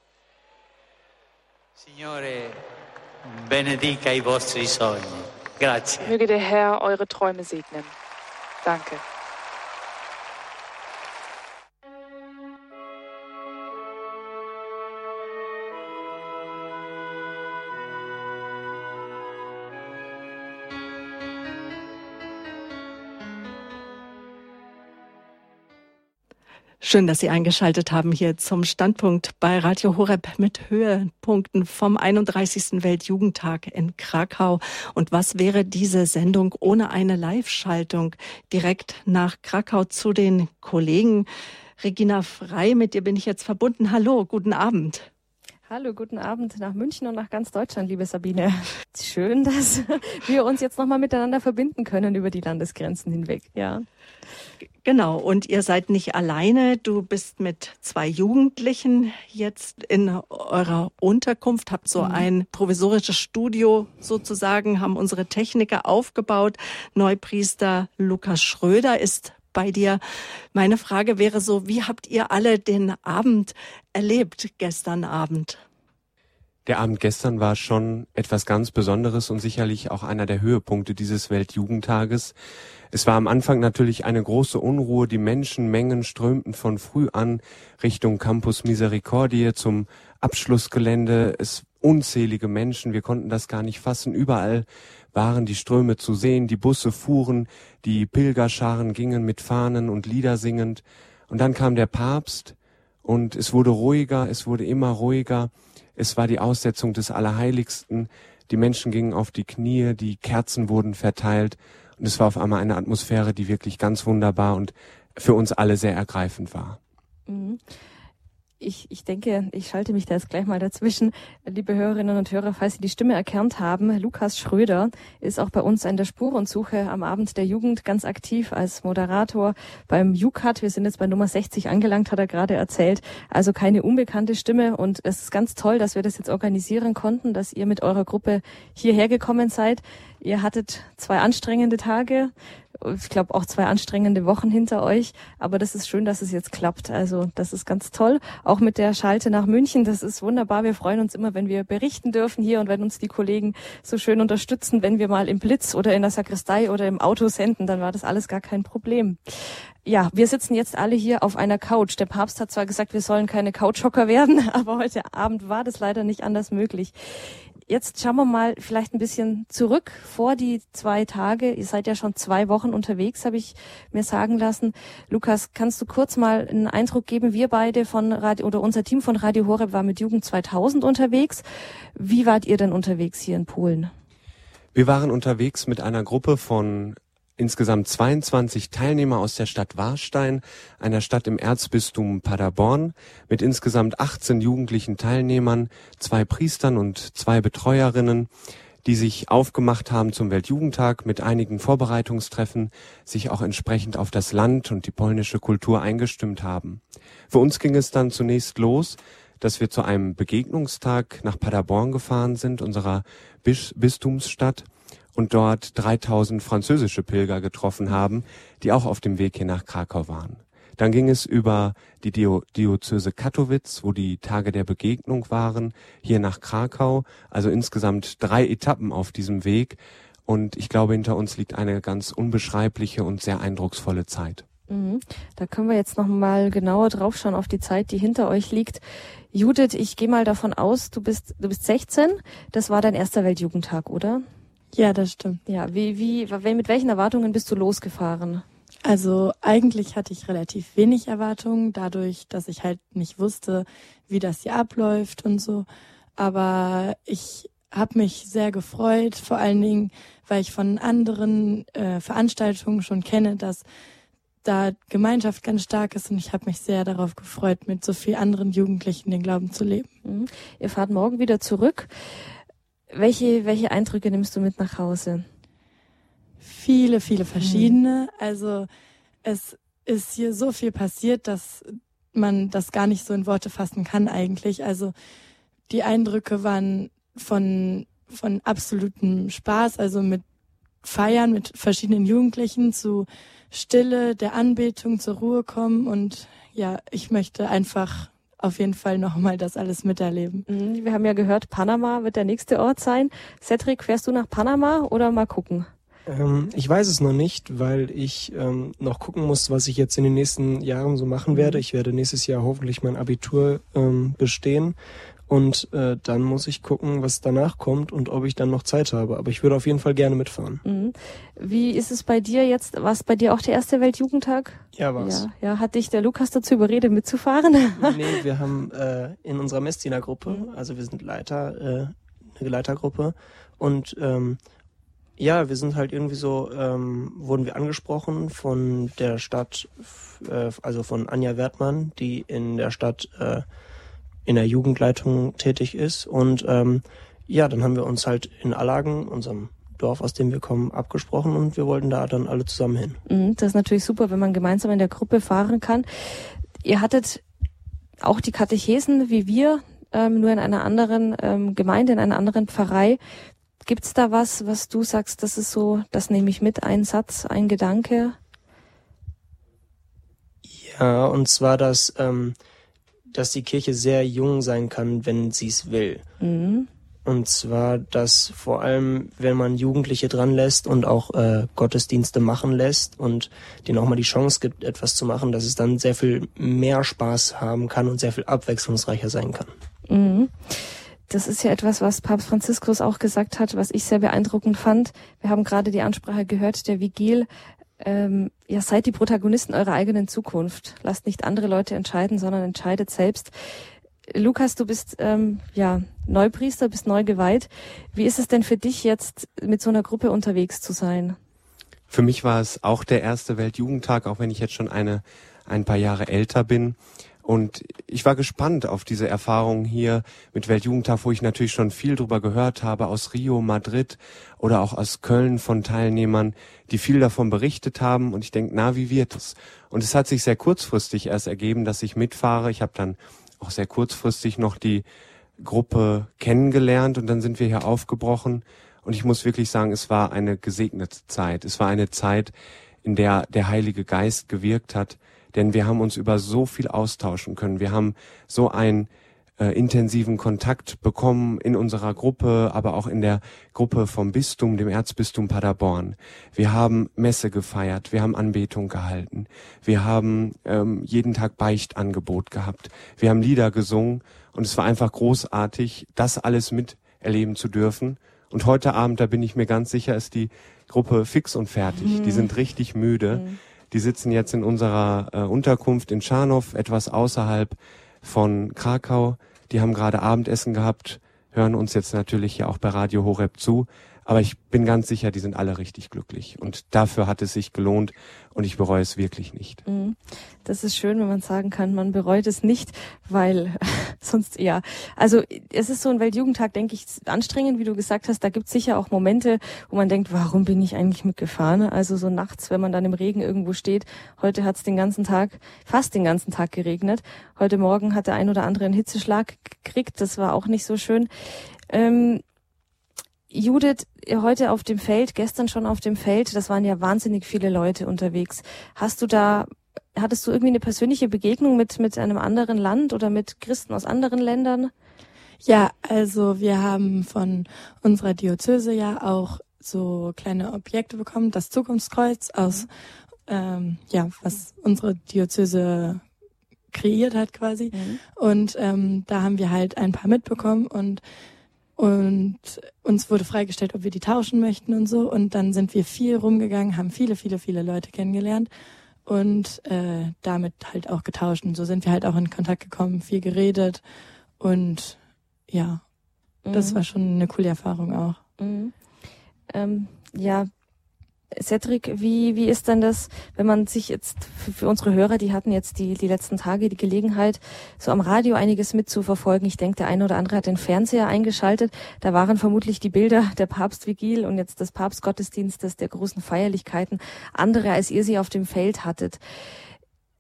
Möge der Herr eure Träume segnen. Danke. Schön, dass Sie eingeschaltet haben hier zum Standpunkt bei Radio Horeb mit Höhepunkten vom 31. Weltjugendtag in Krakau. Und was wäre diese Sendung ohne eine Live-Schaltung direkt nach Krakau zu den Kollegen? Regina Frei, mit dir bin ich jetzt verbunden. Hallo, guten Abend. Hallo, guten Abend nach München und nach ganz Deutschland, liebe Sabine. Schön, dass *laughs* wir uns jetzt nochmal miteinander verbinden können über die Landesgrenzen hinweg. Ja. Genau, und ihr seid nicht alleine. Du bist mit zwei Jugendlichen jetzt in eurer Unterkunft, habt so mhm. ein provisorisches Studio sozusagen, haben unsere Techniker aufgebaut. Neupriester Lukas Schröder ist bei dir. Meine Frage wäre so, wie habt ihr alle den Abend erlebt gestern Abend? Der Abend gestern war schon etwas ganz Besonderes und sicherlich auch einer der Höhepunkte dieses Weltjugendtages. Es war am Anfang natürlich eine große Unruhe. Die Menschenmengen strömten von früh an Richtung Campus Misericordie zum Abschlussgelände. Es unzählige Menschen. Wir konnten das gar nicht fassen. Überall waren die Ströme zu sehen. Die Busse fuhren. Die Pilgerscharen gingen mit Fahnen und Lieder singend. Und dann kam der Papst und es wurde ruhiger. Es wurde immer ruhiger. Es war die Aussetzung des Allerheiligsten. Die Menschen gingen auf die Knie, die Kerzen wurden verteilt und es war auf einmal eine Atmosphäre, die wirklich ganz wunderbar und für uns alle sehr ergreifend war. Mhm ich, ich denke, ich schalte mich da jetzt gleich mal dazwischen. Liebe Hörerinnen und Hörer, falls Sie die Stimme erkannt haben, Lukas Schröder ist auch bei uns in der Spurensuche am Abend der Jugend ganz aktiv als Moderator beim UCAT. Wir sind jetzt bei Nummer 60 angelangt, hat er gerade erzählt. Also keine unbekannte Stimme und es ist ganz toll, dass wir das jetzt organisieren konnten, dass ihr mit eurer Gruppe hierher gekommen seid. Ihr hattet zwei anstrengende Tage ich glaube auch zwei anstrengende Wochen hinter euch, aber das ist schön, dass es jetzt klappt. Also das ist ganz toll. Auch mit der Schalte nach München, das ist wunderbar. Wir freuen uns immer, wenn wir berichten dürfen hier und wenn uns die Kollegen so schön unterstützen, wenn wir mal im Blitz oder in der Sakristei oder im Auto senden, dann war das alles gar kein Problem. Ja, wir sitzen jetzt alle hier auf einer Couch. Der Papst hat zwar gesagt, wir sollen keine Couchhocker *laughs* werden, aber heute Abend war das leider nicht anders möglich. Jetzt schauen wir mal vielleicht ein bisschen zurück vor die zwei Tage. Ihr seid ja schon zwei Wochen unterwegs, habe ich mir sagen lassen. Lukas, kannst du kurz mal einen Eindruck geben? Wir beide von Radio oder unser Team von Radio Horeb war mit Jugend 2000 unterwegs. Wie wart ihr denn unterwegs hier in Polen? Wir waren unterwegs mit einer Gruppe von insgesamt 22 Teilnehmer aus der Stadt Warstein, einer Stadt im Erzbistum Paderborn, mit insgesamt 18 jugendlichen Teilnehmern, zwei Priestern und zwei Betreuerinnen, die sich aufgemacht haben zum Weltjugendtag mit einigen Vorbereitungstreffen, sich auch entsprechend auf das Land und die polnische Kultur eingestimmt haben. Für uns ging es dann zunächst los, dass wir zu einem Begegnungstag nach Paderborn gefahren sind, unserer Bistumsstadt, und dort 3000 französische Pilger getroffen haben, die auch auf dem Weg hier nach Krakau waren. Dann ging es über die Dio Diözese Katowice, wo die Tage der Begegnung waren, hier nach Krakau. Also insgesamt drei Etappen auf diesem Weg. Und ich glaube, hinter uns liegt eine ganz unbeschreibliche und sehr eindrucksvolle Zeit. Mhm. Da können wir jetzt noch mal genauer draufschauen auf die Zeit, die hinter euch liegt. Judith, ich gehe mal davon aus, du bist, du bist 16. Das war dein erster Weltjugendtag, oder? Ja, das stimmt. Ja, wie, wie, mit welchen Erwartungen bist du losgefahren? Also eigentlich hatte ich relativ wenig Erwartungen, dadurch, dass ich halt nicht wusste, wie das hier abläuft und so. Aber ich habe mich sehr gefreut, vor allen Dingen, weil ich von anderen äh, Veranstaltungen schon kenne, dass da Gemeinschaft ganz stark ist und ich habe mich sehr darauf gefreut, mit so vielen anderen Jugendlichen den Glauben zu leben. Mhm. Ihr fahrt morgen wieder zurück. Welche, welche Eindrücke nimmst du mit nach Hause? Viele, viele verschiedene. Mhm. Also es ist hier so viel passiert, dass man das gar nicht so in Worte fassen kann eigentlich. Also die Eindrücke waren von, von absolutem Spaß, also mit Feiern mit verschiedenen Jugendlichen zu Stille, der Anbetung, zur Ruhe kommen und ja, ich möchte einfach auf jeden Fall nochmal das alles miterleben. Mhm, wir haben ja gehört, Panama wird der nächste Ort sein. Cedric, fährst du nach Panama oder mal gucken? Ähm, ich weiß es noch nicht, weil ich ähm, noch gucken muss, was ich jetzt in den nächsten Jahren so machen werde. Mhm. Ich werde nächstes Jahr hoffentlich mein Abitur ähm, bestehen und äh, dann muss ich gucken, was danach kommt und ob ich dann noch Zeit habe. Aber ich würde auf jeden Fall gerne mitfahren. Mhm. Wie ist es bei dir jetzt? War es bei dir auch der erste Weltjugendtag? Ja, war's. Ja, ja. Hat dich der Lukas dazu überredet, mitzufahren? *laughs* nee, wir haben äh, in unserer Messdienergruppe, mhm. also wir sind Leiter, äh, eine Leitergruppe und ähm, ja, wir sind halt irgendwie so, ähm, wurden wir angesprochen von der Stadt, äh, also von Anja Wertmann, die in der Stadt äh, in der Jugendleitung tätig ist. Und ähm, ja, dann haben wir uns halt in Allagen, unserem Dorf, aus dem wir kommen, abgesprochen und wir wollten da dann alle zusammen hin. Mhm, das ist natürlich super, wenn man gemeinsam in der Gruppe fahren kann. Ihr hattet auch die Katechesen wie wir, ähm, nur in einer anderen ähm, Gemeinde, in einer anderen Pfarrei. Gibt's da was, was du sagst, das ist so, das nehme ich mit, ein Satz, ein Gedanke? Ja, und zwar, dass, ähm, dass die Kirche sehr jung sein kann, wenn sie es will. Mhm. Und zwar, dass vor allem, wenn man Jugendliche dran lässt und auch äh, Gottesdienste machen lässt und denen auch mal die Chance gibt, etwas zu machen, dass es dann sehr viel mehr Spaß haben kann und sehr viel abwechslungsreicher sein kann. Mhm. Das ist ja etwas, was Papst Franziskus auch gesagt hat, was ich sehr beeindruckend fand. Wir haben gerade die Ansprache gehört, der Vigil. Ähm, ja, seid die Protagonisten eurer eigenen Zukunft. Lasst nicht andere Leute entscheiden, sondern entscheidet selbst. Lukas, du bist ähm, ja Neupriester, bist neu geweiht. Wie ist es denn für dich jetzt mit so einer Gruppe unterwegs zu sein? Für mich war es auch der erste Weltjugendtag, auch wenn ich jetzt schon eine ein paar Jahre älter bin. Und ich war gespannt auf diese Erfahrung hier mit Weltjugendtag, wo ich natürlich schon viel drüber gehört habe aus Rio, Madrid oder auch aus Köln von Teilnehmern, die viel davon berichtet haben. Und ich denke, na, wie wird es? Und es hat sich sehr kurzfristig erst ergeben, dass ich mitfahre. Ich habe dann auch sehr kurzfristig noch die Gruppe kennengelernt und dann sind wir hier aufgebrochen. Und ich muss wirklich sagen, es war eine gesegnete Zeit. Es war eine Zeit, in der der Heilige Geist gewirkt hat, denn wir haben uns über so viel austauschen können. Wir haben so einen äh, intensiven Kontakt bekommen in unserer Gruppe, aber auch in der Gruppe vom Bistum, dem Erzbistum Paderborn. Wir haben Messe gefeiert, wir haben Anbetung gehalten, wir haben ähm, jeden Tag Beichtangebot gehabt, wir haben Lieder gesungen und es war einfach großartig, das alles miterleben zu dürfen. Und heute Abend, da bin ich mir ganz sicher, ist die Gruppe fix und fertig. Mhm. Die sind richtig müde. Mhm. Die sitzen jetzt in unserer äh, Unterkunft in Scharnow, etwas außerhalb von Krakau. Die haben gerade Abendessen gehabt, hören uns jetzt natürlich hier auch bei Radio Horeb zu. Aber ich bin ganz sicher, die sind alle richtig glücklich. Und dafür hat es sich gelohnt und ich bereue es wirklich nicht. Mhm. Das ist schön, wenn man sagen kann, man bereut es nicht, weil *laughs* sonst ja. Also es ist so ein Weltjugendtag, denke ich, anstrengend, wie du gesagt hast. Da gibt es sicher auch Momente, wo man denkt, warum bin ich eigentlich mitgefahren? Also so nachts, wenn man dann im Regen irgendwo steht. Heute hat es den ganzen Tag, fast den ganzen Tag geregnet. Heute Morgen hat der ein oder andere einen Hitzeschlag gekriegt. Das war auch nicht so schön. Ähm, Judith, heute auf dem Feld, gestern schon auf dem Feld, das waren ja wahnsinnig viele Leute unterwegs. Hast du da, hattest du irgendwie eine persönliche Begegnung mit, mit einem anderen Land oder mit Christen aus anderen Ländern? Ja, also wir haben von unserer Diözese ja auch so kleine Objekte bekommen, das Zukunftskreuz aus, ähm, ja, was unsere Diözese kreiert hat quasi. Mhm. Und ähm, da haben wir halt ein paar mitbekommen und und uns wurde freigestellt, ob wir die tauschen möchten und so. Und dann sind wir viel rumgegangen, haben viele, viele, viele Leute kennengelernt und äh, damit halt auch getauscht. Und so sind wir halt auch in Kontakt gekommen, viel geredet und ja, mhm. das war schon eine coole Erfahrung auch. Mhm. Ähm, ja, Cedric, wie, wie ist denn das, wenn man sich jetzt für, unsere Hörer, die hatten jetzt die, die letzten Tage die Gelegenheit, so am Radio einiges mitzuverfolgen. Ich denke, der eine oder andere hat den Fernseher eingeschaltet. Da waren vermutlich die Bilder der Papstvigil und jetzt des Papstgottesdienstes, der großen Feierlichkeiten, andere, als ihr sie auf dem Feld hattet.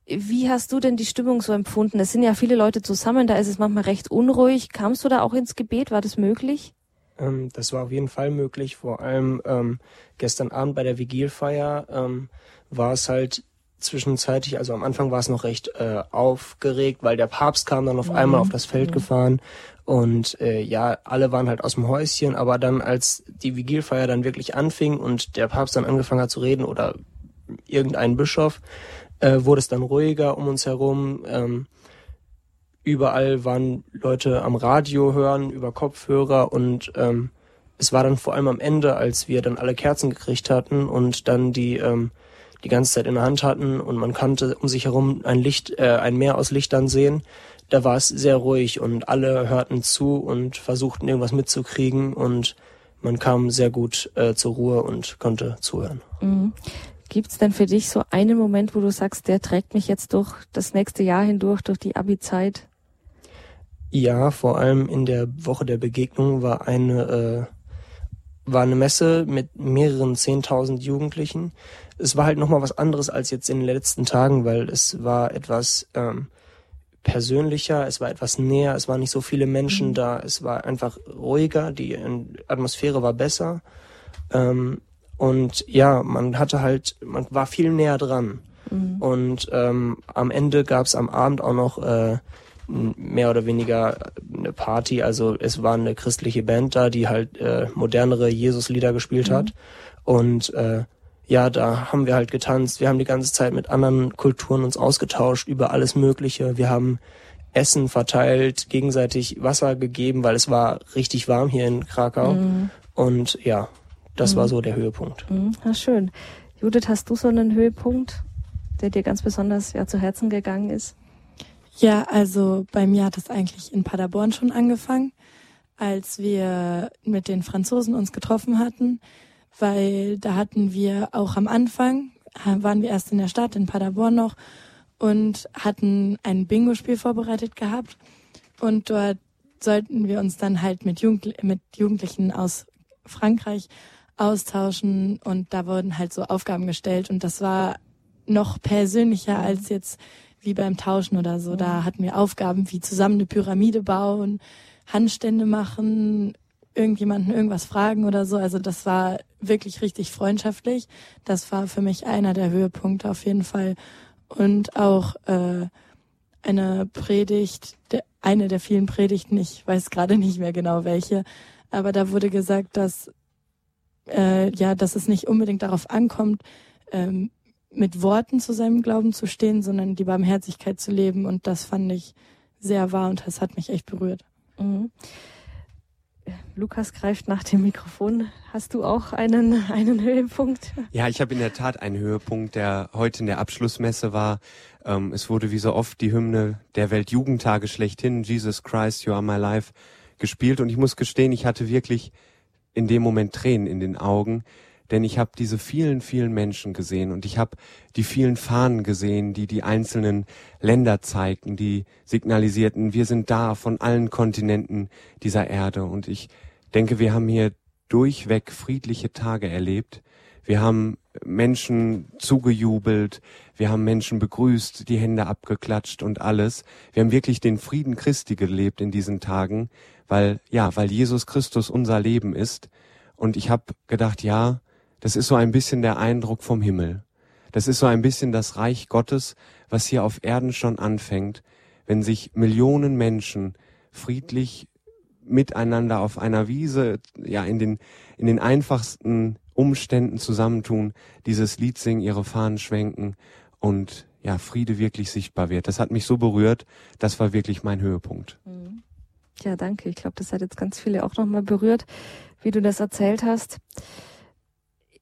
Wie hast du denn die Stimmung so empfunden? Es sind ja viele Leute zusammen, da ist es manchmal recht unruhig. Kamst du da auch ins Gebet? War das möglich? Ähm, das war auf jeden Fall möglich. Vor allem ähm, gestern Abend bei der Vigilfeier ähm, war es halt zwischenzeitlich, also am Anfang war es noch recht äh, aufgeregt, weil der Papst kam dann auf mhm. einmal auf das Feld mhm. gefahren und äh, ja, alle waren halt aus dem Häuschen, aber dann als die Vigilfeier dann wirklich anfing und der Papst dann angefangen hat zu reden oder irgendein Bischof, äh, wurde es dann ruhiger um uns herum. Ähm, überall waren Leute am Radio hören, über Kopfhörer und ähm, es war dann vor allem am Ende, als wir dann alle Kerzen gekriegt hatten und dann die ähm, die ganze Zeit in der Hand hatten und man konnte um sich herum ein Licht, äh, ein Meer aus Lichtern sehen. Da war es sehr ruhig und alle hörten zu und versuchten irgendwas mitzukriegen und man kam sehr gut äh, zur Ruhe und konnte zuhören. Mhm. Gibt es denn für dich so einen Moment, wo du sagst, der trägt mich jetzt durch das nächste Jahr hindurch, durch die Abi-Zeit? Ja, vor allem in der Woche der Begegnung war eine äh, war eine Messe mit mehreren zehntausend Jugendlichen. Es war halt nochmal was anderes als jetzt in den letzten Tagen, weil es war etwas ähm, persönlicher, es war etwas näher, es waren nicht so viele Menschen mhm. da, es war einfach ruhiger, die Atmosphäre war besser. Ähm, und ja, man hatte halt, man war viel näher dran. Mhm. Und ähm, am Ende gab es am Abend auch noch äh, mehr oder weniger eine Party. Also es war eine christliche Band da, die halt äh, modernere Jesus-Lieder gespielt mhm. hat. Und äh, ja, da haben wir halt getanzt. Wir haben die ganze Zeit mit anderen Kulturen uns ausgetauscht über alles Mögliche. Wir haben Essen verteilt, gegenseitig Wasser gegeben, weil es war richtig warm hier in Krakau. Mhm. Und ja, das mhm. war so der Höhepunkt. Mhm. Ja, schön. Judith, hast du so einen Höhepunkt, der dir ganz besonders ja, zu Herzen gegangen ist? Ja, also bei mir hat es eigentlich in Paderborn schon angefangen, als wir mit den Franzosen uns getroffen hatten, weil da hatten wir auch am Anfang, waren wir erst in der Stadt, in Paderborn noch, und hatten ein Bingo-Spiel vorbereitet gehabt. Und dort sollten wir uns dann halt mit, Jugend mit Jugendlichen aus Frankreich austauschen und da wurden halt so Aufgaben gestellt und das war noch persönlicher als jetzt wie beim Tauschen oder so. Da hatten wir Aufgaben wie zusammen eine Pyramide bauen, Handstände machen, irgendjemanden irgendwas fragen oder so. Also das war wirklich richtig freundschaftlich. Das war für mich einer der Höhepunkte auf jeden Fall. Und auch äh, eine Predigt, der, eine der vielen Predigten, ich weiß gerade nicht mehr genau welche, aber da wurde gesagt, dass äh, ja, dass es nicht unbedingt darauf ankommt, ähm, mit Worten zu seinem Glauben zu stehen, sondern die Barmherzigkeit zu leben. Und das fand ich sehr wahr und das hat mich echt berührt. Mhm. Lukas greift nach dem Mikrofon. Hast du auch einen, *laughs* einen Höhepunkt? Ja, ich habe in der Tat einen Höhepunkt, der heute in der Abschlussmesse war. Ähm, es wurde wie so oft die Hymne der Weltjugendtage schlechthin, Jesus Christ, You Are My Life, gespielt. Und ich muss gestehen, ich hatte wirklich in dem Moment Tränen in den Augen, denn ich habe diese vielen, vielen Menschen gesehen und ich habe die vielen Fahnen gesehen, die die einzelnen Länder zeigten, die signalisierten, wir sind da von allen Kontinenten dieser Erde. Und ich denke, wir haben hier durchweg friedliche Tage erlebt. Wir haben Menschen zugejubelt, wir haben Menschen begrüßt, die Hände abgeklatscht und alles. Wir haben wirklich den Frieden Christi gelebt in diesen Tagen, weil ja, weil Jesus Christus unser Leben ist. Und ich habe gedacht, ja, das ist so ein bisschen der Eindruck vom Himmel. Das ist so ein bisschen das Reich Gottes, was hier auf Erden schon anfängt, wenn sich Millionen Menschen friedlich miteinander auf einer Wiese, ja, in den, in den einfachsten Umständen zusammentun, dieses Lied singen, ihre Fahnen schwenken und ja, Friede wirklich sichtbar wird. Das hat mich so berührt, das war wirklich mein Höhepunkt. Mhm. Ja, danke. Ich glaube, das hat jetzt ganz viele auch nochmal berührt, wie du das erzählt hast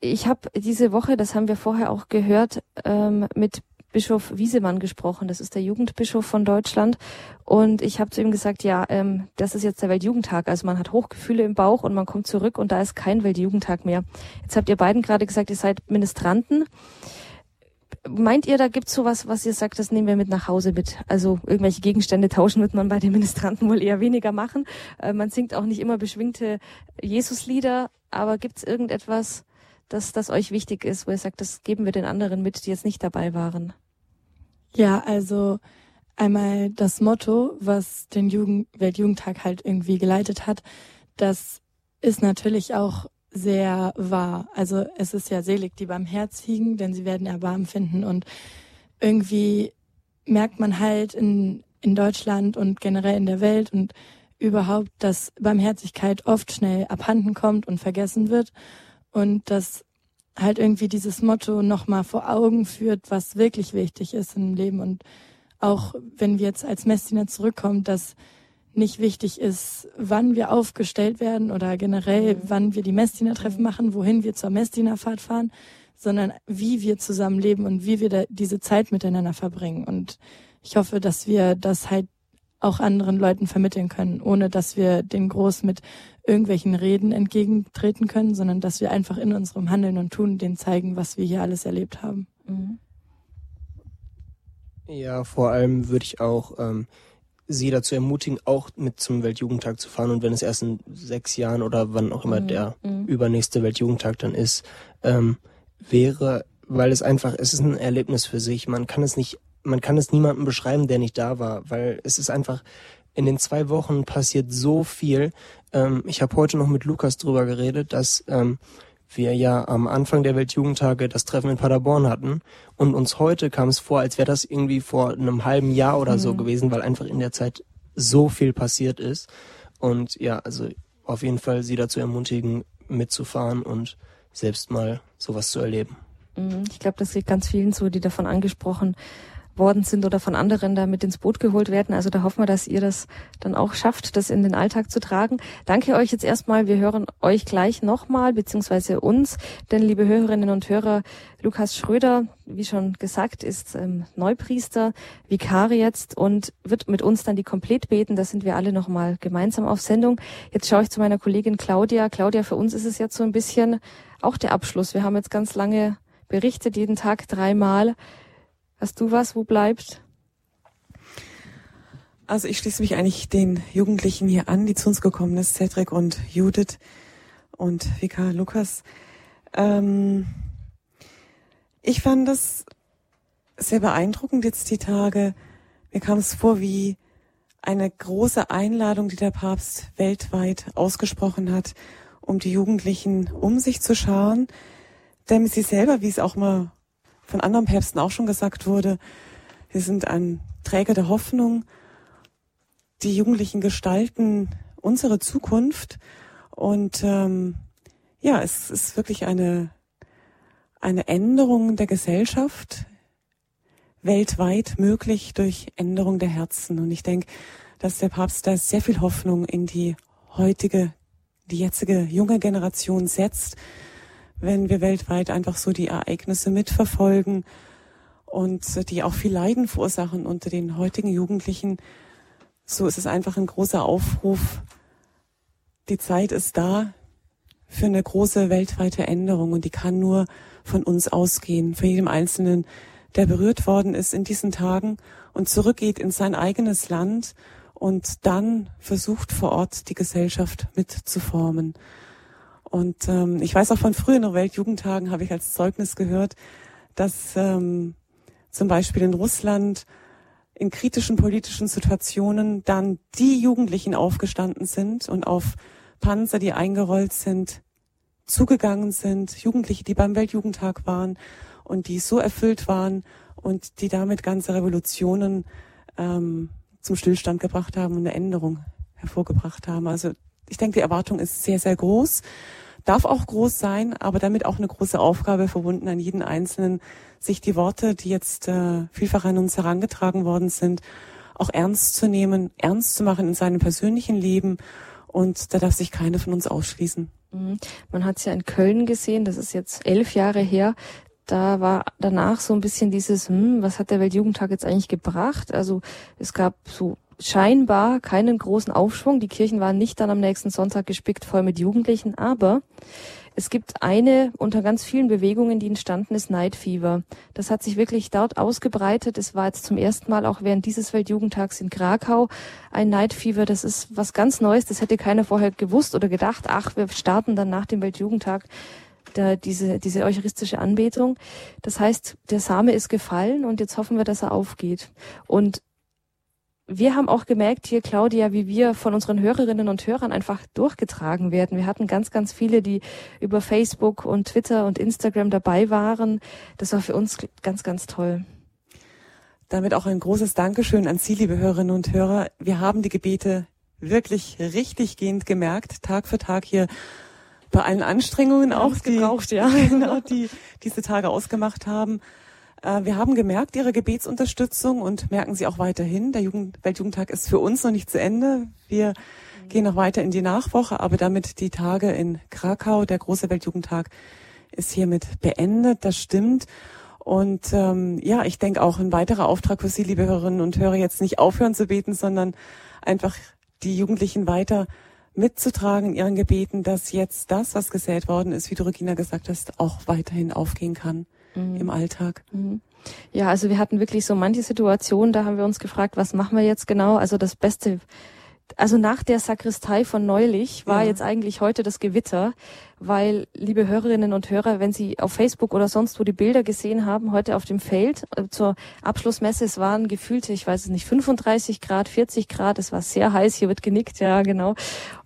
ich habe diese Woche, das haben wir vorher auch gehört, ähm, mit Bischof Wiesemann gesprochen. Das ist der Jugendbischof von Deutschland. Und ich habe zu ihm gesagt, ja, ähm, das ist jetzt der Weltjugendtag. Also man hat Hochgefühle im Bauch und man kommt zurück und da ist kein Weltjugendtag mehr. Jetzt habt ihr beiden gerade gesagt, ihr seid Ministranten. Meint ihr, da gibt's sowas, was ihr sagt, das nehmen wir mit nach Hause mit? Also irgendwelche Gegenstände tauschen wird man bei den Ministranten wohl eher weniger machen. Äh, man singt auch nicht immer beschwingte Jesuslieder, aber gibt's irgendetwas, dass das euch wichtig ist, wo ihr sagt, das geben wir den anderen mit, die jetzt nicht dabei waren? Ja, also einmal das Motto, was den Jugend Weltjugendtag halt irgendwie geleitet hat, das ist natürlich auch sehr wahr. Also es ist ja selig, die beim Herz wiegen, denn sie werden Erbarmen finden und irgendwie merkt man halt in, in Deutschland und generell in der Welt und überhaupt, dass Barmherzigkeit oft schnell abhanden kommt und vergessen wird und dass halt irgendwie dieses Motto nochmal vor Augen führt, was wirklich wichtig ist im Leben und auch wenn wir jetzt als Messdiener zurückkommen, dass nicht wichtig ist, wann wir aufgestellt werden oder generell, mhm. wann wir die Messdienertreffen machen, wohin wir zur Messdienerfahrt fahren, sondern wie wir zusammen leben und wie wir diese Zeit miteinander verbringen. Und ich hoffe, dass wir das halt auch anderen Leuten vermitteln können, ohne dass wir den groß mit irgendwelchen Reden entgegentreten können, sondern dass wir einfach in unserem Handeln und Tun denen zeigen, was wir hier alles erlebt haben. Mhm. Ja, vor allem würde ich auch ähm, sie dazu ermutigen, auch mit zum Weltjugendtag zu fahren und wenn es erst in sechs Jahren oder wann auch immer mhm. der mhm. übernächste Weltjugendtag dann ist, ähm, wäre, weil es einfach, es ist ein Erlebnis für sich. Man kann es nicht, man kann es niemandem beschreiben, der nicht da war, weil es ist einfach, in den zwei Wochen passiert so viel. Ähm, ich habe heute noch mit Lukas drüber geredet, dass ähm, wir ja am Anfang der Weltjugendtage das Treffen in Paderborn hatten und uns heute kam es vor, als wäre das irgendwie vor einem halben Jahr oder mhm. so gewesen, weil einfach in der Zeit so viel passiert ist. Und ja, also auf jeden Fall sie dazu ermutigen, mitzufahren und selbst mal sowas zu erleben. Mhm. Ich glaube, das liegt ganz vielen zu, die davon angesprochen worden sind oder von anderen da mit ins Boot geholt werden. Also da hoffen wir, dass ihr das dann auch schafft, das in den Alltag zu tragen. Danke euch jetzt erstmal. Wir hören euch gleich nochmal, beziehungsweise uns. Denn, liebe Hörerinnen und Hörer, Lukas Schröder, wie schon gesagt, ist ähm, Neupriester, Vikar jetzt und wird mit uns dann die Komplett beten. Da sind wir alle nochmal gemeinsam auf Sendung. Jetzt schaue ich zu meiner Kollegin Claudia. Claudia, für uns ist es jetzt so ein bisschen auch der Abschluss. Wir haben jetzt ganz lange berichtet, jeden Tag dreimal. Hast du was, wo bleibt? Also ich schließe mich eigentlich den Jugendlichen hier an, die zu uns gekommen ist, Cedric und Judith und Vika Lukas. Ähm, ich fand das sehr beeindruckend jetzt die Tage. Mir kam es vor wie eine große Einladung, die der Papst weltweit ausgesprochen hat, um die Jugendlichen um sich zu scharen, damit sie selber, wie es auch mal von anderen Päpsten auch schon gesagt wurde, wir sind ein Träger der Hoffnung. Die Jugendlichen gestalten unsere Zukunft. Und ähm, ja, es ist wirklich eine, eine Änderung der Gesellschaft weltweit möglich durch Änderung der Herzen. Und ich denke, dass der Papst da sehr viel Hoffnung in die heutige, die jetzige junge Generation setzt, wenn wir weltweit einfach so die Ereignisse mitverfolgen und die auch viel Leiden verursachen unter den heutigen Jugendlichen. So ist es einfach ein großer Aufruf. Die Zeit ist da für eine große weltweite Änderung und die kann nur von uns ausgehen, für jedem Einzelnen, der berührt worden ist in diesen Tagen und zurückgeht in sein eigenes Land und dann versucht vor Ort die Gesellschaft mitzuformen. Und ähm, ich weiß auch von früheren Weltjugendtagen habe ich als Zeugnis gehört, dass ähm, zum Beispiel in Russland in kritischen politischen Situationen dann die Jugendlichen aufgestanden sind und auf Panzer, die eingerollt sind, zugegangen sind, Jugendliche, die beim Weltjugendtag waren und die so erfüllt waren und die damit ganze Revolutionen ähm, zum Stillstand gebracht haben und eine Änderung hervorgebracht haben. Also ich denke, die Erwartung ist sehr, sehr groß, darf auch groß sein, aber damit auch eine große Aufgabe verbunden an jeden Einzelnen, sich die Worte, die jetzt äh, vielfach an uns herangetragen worden sind, auch ernst zu nehmen, ernst zu machen in seinem persönlichen Leben. Und da darf sich keiner von uns ausschließen. Mhm. Man hat es ja in Köln gesehen, das ist jetzt elf Jahre her. Da war danach so ein bisschen dieses, hm, was hat der Weltjugendtag jetzt eigentlich gebracht? Also es gab so scheinbar keinen großen Aufschwung. Die Kirchen waren nicht dann am nächsten Sonntag gespickt voll mit Jugendlichen, aber es gibt eine unter ganz vielen Bewegungen, die entstanden ist, Night Fever. Das hat sich wirklich dort ausgebreitet. Es war jetzt zum ersten Mal auch während dieses Weltjugendtags in Krakau ein Night Fever. Das ist was ganz Neues. Das hätte keiner vorher gewusst oder gedacht. Ach, wir starten dann nach dem Weltjugendtag da diese, diese eucharistische Anbetung. Das heißt, der Same ist gefallen und jetzt hoffen wir, dass er aufgeht. Und wir haben auch gemerkt hier, Claudia, wie wir von unseren Hörerinnen und Hörern einfach durchgetragen werden. Wir hatten ganz, ganz viele, die über Facebook und Twitter und Instagram dabei waren. Das war für uns ganz, ganz toll. Damit auch ein großes Dankeschön an Sie, liebe Hörerinnen und Hörer. Wir haben die Gebete wirklich richtig gehend gemerkt, Tag für Tag hier bei allen Anstrengungen auch, die, gebraucht, ja. *laughs* genau, die diese Tage ausgemacht haben. Äh, wir haben gemerkt, Ihre Gebetsunterstützung und merken Sie auch weiterhin. Der Jugend Weltjugendtag ist für uns noch nicht zu Ende. Wir gehen noch weiter in die Nachwoche, aber damit die Tage in Krakau, der große Weltjugendtag, ist hiermit beendet. Das stimmt. Und ähm, ja, ich denke auch ein weiterer Auftrag für Sie, liebe Hörerinnen und Hörer, jetzt nicht aufhören zu beten, sondern einfach die Jugendlichen weiter mitzutragen in ihren Gebeten, dass jetzt das, was gesät worden ist, wie du Regina gesagt hast, auch weiterhin aufgehen kann mhm. im Alltag. Mhm. Ja, also wir hatten wirklich so manche Situationen, da haben wir uns gefragt, was machen wir jetzt genau? Also das Beste, also nach der Sakristei von neulich war ja. jetzt eigentlich heute das Gewitter, weil, liebe Hörerinnen und Hörer, wenn Sie auf Facebook oder sonst wo die Bilder gesehen haben, heute auf dem Feld äh, zur Abschlussmesse, es waren gefühlte, ich weiß es nicht, 35 Grad, 40 Grad, es war sehr heiß, hier wird genickt, ja, genau.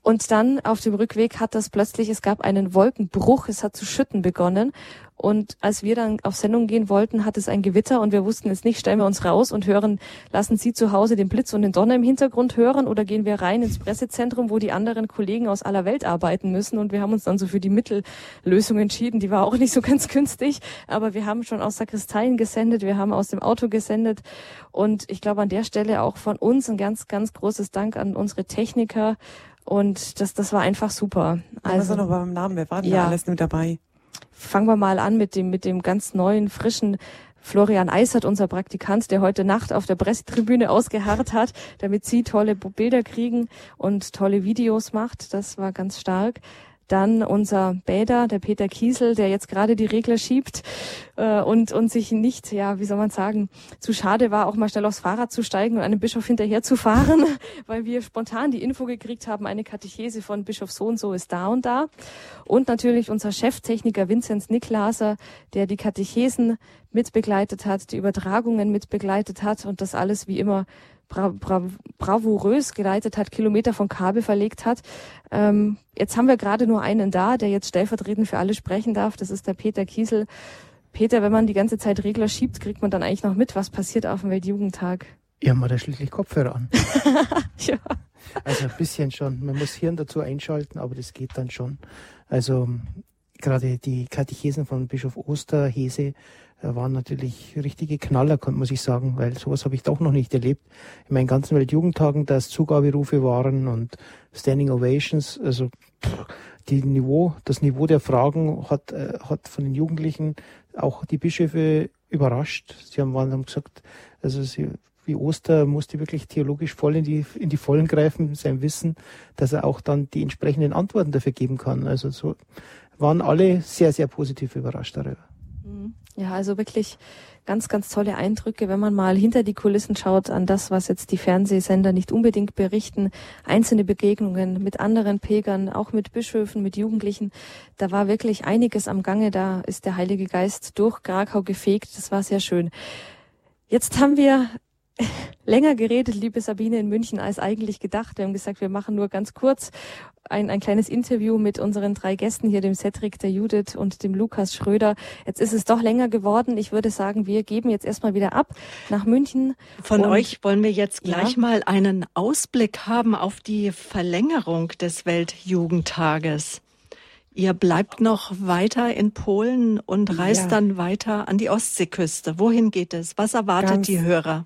Und dann auf dem Rückweg hat das plötzlich, es gab einen Wolkenbruch, es hat zu schütten begonnen und als wir dann auf Sendung gehen wollten, hat es ein Gewitter und wir wussten jetzt nicht, stellen wir uns raus und hören, lassen Sie zu Hause den Blitz und den Donner im Hintergrund hören oder gehen wir rein ins Pressezentrum, wo die anderen Kollegen aus aller Welt arbeiten müssen und wir haben uns dann so für die Mittellösung entschieden. Die war auch nicht so ganz günstig, aber wir haben schon aus Sakristeien gesendet, wir haben aus dem Auto gesendet und ich glaube an der Stelle auch von uns ein ganz, ganz großes Dank an unsere Techniker und das, das war einfach super. Also noch beim Namen, wer war denn ja. da alles mit dabei? Fangen wir mal an mit dem, mit dem ganz neuen, frischen Florian Eisert, unser Praktikant, der heute Nacht auf der Pressetribüne ausgeharrt hat, damit Sie tolle Bilder kriegen und tolle Videos macht. Das war ganz stark. Dann unser Bäder, der Peter Kiesel, der jetzt gerade die Regler schiebt äh, und, und sich nicht, ja, wie soll man sagen, zu schade war, auch mal schnell aufs Fahrrad zu steigen und einem Bischof hinterher zu fahren, *laughs* weil wir spontan die Info gekriegt haben, eine Katechese von Bischof so und so ist da und da. Und natürlich unser Cheftechniker Vinzenz Niklaser, der die Katechesen mitbegleitet hat, die Übertragungen mitbegleitet hat und das alles wie immer bra bra bravourös geleitet hat, Kilometer von Kabel verlegt hat. Ähm, jetzt haben wir gerade nur einen da, der jetzt stellvertretend für alle sprechen darf. Das ist der Peter Kiesel. Peter, wenn man die ganze Zeit Regler schiebt, kriegt man dann eigentlich noch mit, was passiert auf dem Weltjugendtag? Ja, man hat schließlich Kopfhörer an. *laughs* ja. Also ein bisschen schon. Man muss Hirn dazu einschalten, aber das geht dann schon. Also gerade die Katechesen von Bischof Osterhese waren natürlich richtige Knaller, muss ich sagen, weil sowas habe ich doch noch nicht erlebt. In meinen ganzen Weltjugendtagen, dass Zugaberufe waren und Standing Ovations, also pff, die Niveau, das Niveau der Fragen hat, äh, hat von den Jugendlichen auch die Bischöfe überrascht. Sie haben, haben gesagt, also sie, wie Oster musste wirklich theologisch voll in die, in die Vollen greifen, sein Wissen, dass er auch dann die entsprechenden Antworten dafür geben kann. Also so waren alle sehr, sehr positiv überrascht darüber. Ja, also wirklich ganz, ganz tolle Eindrücke, wenn man mal hinter die Kulissen schaut an das, was jetzt die Fernsehsender nicht unbedingt berichten. Einzelne Begegnungen mit anderen Pilgern, auch mit Bischöfen, mit Jugendlichen. Da war wirklich einiges am Gange. Da ist der Heilige Geist durch Krakau gefegt. Das war sehr schön. Jetzt haben wir länger geredet, liebe Sabine, in München als eigentlich gedacht. Wir haben gesagt, wir machen nur ganz kurz ein, ein kleines Interview mit unseren drei Gästen hier, dem Cedric, der Judith und dem Lukas Schröder. Jetzt ist es doch länger geworden. Ich würde sagen, wir geben jetzt erstmal wieder ab nach München. Von euch wollen wir jetzt gleich ja. mal einen Ausblick haben auf die Verlängerung des Weltjugendtages. Ihr bleibt noch weiter in Polen und reist ja. dann weiter an die Ostseeküste. Wohin geht es? Was erwartet Ganz die Hörer?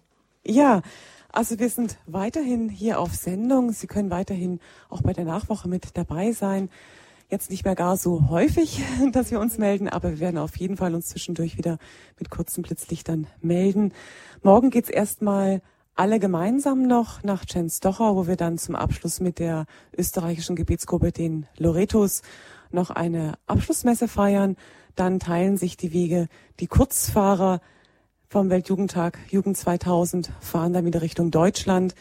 Ja, also wir sind weiterhin hier auf Sendung. Sie können weiterhin auch bei der Nachwoche mit dabei sein. Jetzt nicht mehr gar so häufig, *laughs* dass wir uns melden, aber wir werden auf jeden Fall uns zwischendurch wieder mit kurzen Blitzlichtern melden. Morgen geht's erstmal alle gemeinsam noch nach Częstochow, wo wir dann zum Abschluss mit der österreichischen Gebetsgruppe, den Loretos, noch eine Abschlussmesse feiern. Dann teilen sich die Wege. Die Kurzfahrer vom Weltjugendtag Jugend 2000 fahren dann wieder Richtung Deutschland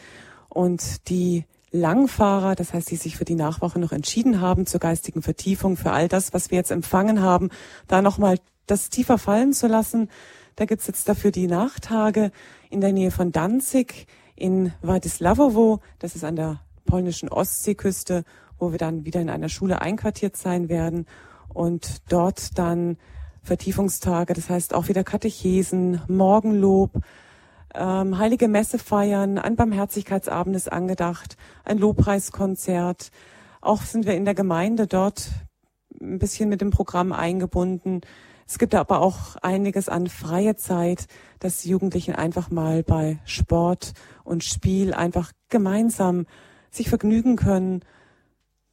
und die Langfahrer, das heißt, die sich für die Nachwoche noch entschieden haben zur geistigen Vertiefung, für all das, was wir jetzt empfangen haben, da nochmal das tiefer fallen zu lassen. Da gibt's jetzt dafür die Nachtage in der Nähe von Danzig in Władysławowo, das ist an der polnischen Ostseeküste, wo wir dann wieder in einer Schule einquartiert sein werden und dort dann Vertiefungstage, das heißt auch wieder Katechesen, Morgenlob, ähm, heilige Messe feiern, ein Barmherzigkeitsabend ist angedacht, ein Lobpreiskonzert. Auch sind wir in der Gemeinde dort ein bisschen mit dem Programm eingebunden. Es gibt aber auch einiges an freie Zeit, dass die Jugendlichen einfach mal bei Sport und Spiel einfach gemeinsam sich vergnügen können.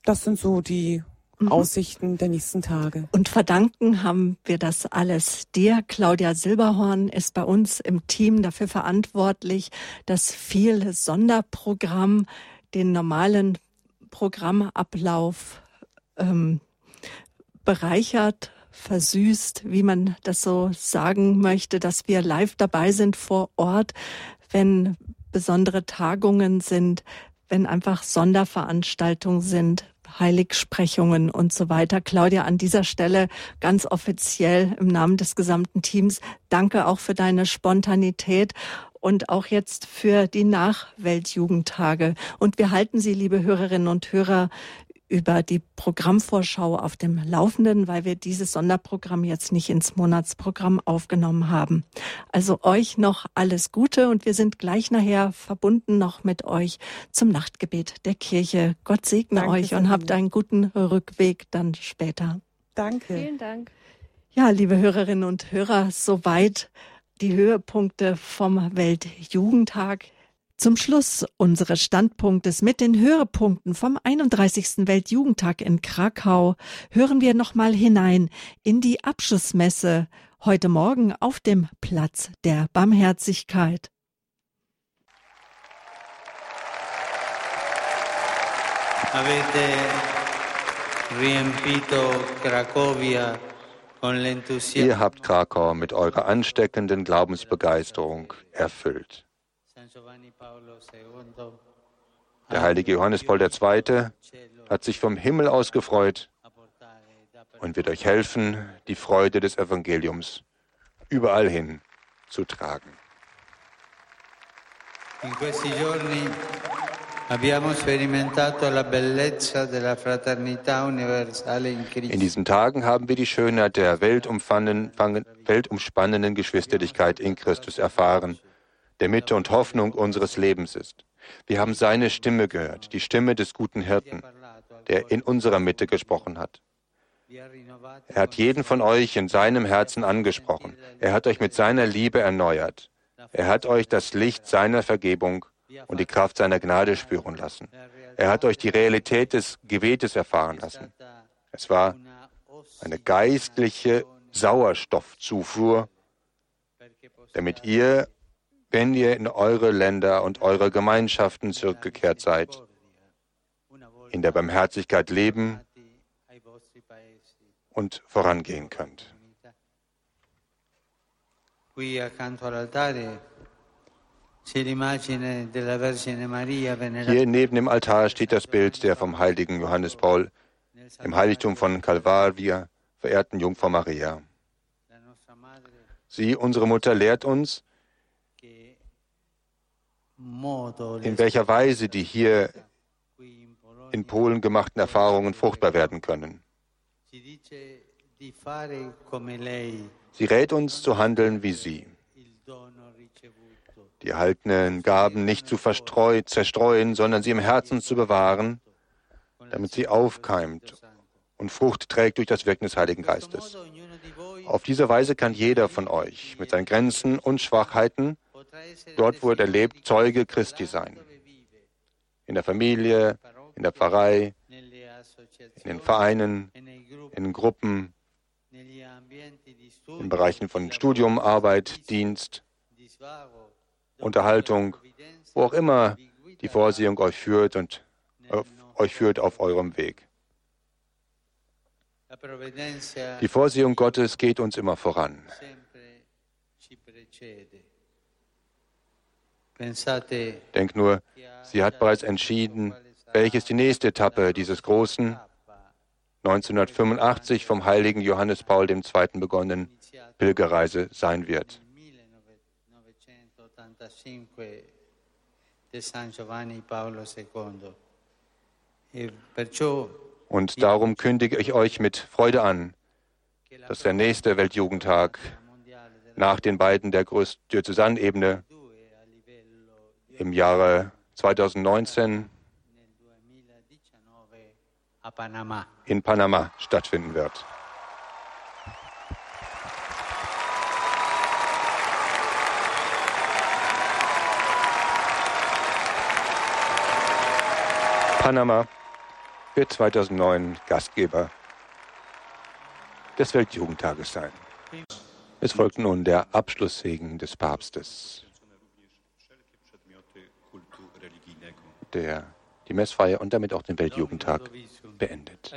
Das sind so die mhm. Aussichten der nächsten Tage. Und verdanken haben wir das alles dir. Claudia Silberhorn ist bei uns im Team dafür verantwortlich, dass viel Sonderprogramm den normalen Programmablauf ähm, bereichert, versüßt, wie man das so sagen möchte, dass wir live dabei sind vor Ort, wenn besondere Tagungen sind, wenn einfach Sonderveranstaltungen sind, Heiligsprechungen und so weiter. Claudia, an dieser Stelle ganz offiziell im Namen des gesamten Teams, danke auch für deine Spontanität und auch jetzt für die Nachweltjugendtage. Und wir halten Sie, liebe Hörerinnen und Hörer, über die Programmvorschau auf dem Laufenden, weil wir dieses Sonderprogramm jetzt nicht ins Monatsprogramm aufgenommen haben. Also euch noch alles Gute und wir sind gleich nachher verbunden noch mit euch zum Nachtgebet der Kirche. Gott segne Danke euch und habt einen guten Rückweg dann später. Danke. Vielen Dank. Ja, liebe Hörerinnen und Hörer, soweit die Höhepunkte vom Weltjugendtag. Zum Schluss unseres Standpunktes mit den Höhepunkten vom 31. Weltjugendtag in Krakau hören wir nochmal hinein in die Abschlussmesse heute Morgen auf dem Platz der Barmherzigkeit. Ihr habt Krakau mit eurer ansteckenden Glaubensbegeisterung erfüllt. Der heilige Johannes Paul II. hat sich vom Himmel aus gefreut und wird euch helfen, die Freude des Evangeliums überall hin zu tragen. In questi giorni in diesen Tagen haben wir die Schönheit der weltumspannenden Geschwisterlichkeit in Christus erfahren, der Mitte und Hoffnung unseres Lebens ist. Wir haben seine Stimme gehört, die Stimme des guten Hirten, der in unserer Mitte gesprochen hat. Er hat jeden von euch in seinem Herzen angesprochen. Er hat euch mit seiner Liebe erneuert. Er hat euch das Licht seiner Vergebung und die Kraft seiner Gnade spüren lassen. Er hat euch die Realität des Gebetes erfahren lassen. Es war eine geistliche Sauerstoffzufuhr, damit ihr, wenn ihr in eure Länder und eure Gemeinschaften zurückgekehrt seid, in der Barmherzigkeit leben und vorangehen könnt. Qui accanto all'altare hier neben dem Altar steht das Bild der vom heiligen Johannes Paul im Heiligtum von Calvaria verehrten Jungfrau Maria. Sie, unsere Mutter, lehrt uns, in welcher Weise die hier in Polen gemachten Erfahrungen fruchtbar werden können. Sie rät uns zu handeln wie sie die erhaltenen Gaben nicht zu zerstreuen, sondern sie im Herzen zu bewahren, damit sie aufkeimt und Frucht trägt durch das Wirken des Heiligen Geistes. Auf diese Weise kann jeder von euch mit seinen Grenzen und Schwachheiten, dort wo er lebt, Zeuge Christi sein. In der Familie, in der Pfarrei, in den Vereinen, in Gruppen, in Bereichen von Studium, Arbeit, Dienst, Unterhaltung, wo auch immer die Vorsehung euch führt und euch führt auf eurem Weg. Die Vorsehung Gottes geht uns immer voran. Denk nur, sie hat bereits entschieden, welches die nächste Etappe dieses großen, 1985 vom heiligen Johannes Paul II. begonnenen Pilgerreise sein wird. E Und darum kündige ich euch mit Freude an, dass der nächste Weltjugendtag nach den beiden der größten Diözesanebene im Jahre 2019 in Panama stattfinden wird. Panama wird 2009 Gastgeber des Weltjugendtages sein. Es folgt nun der Abschlusssegen des Papstes, der die Messfeier und damit auch den Weltjugendtag beendet.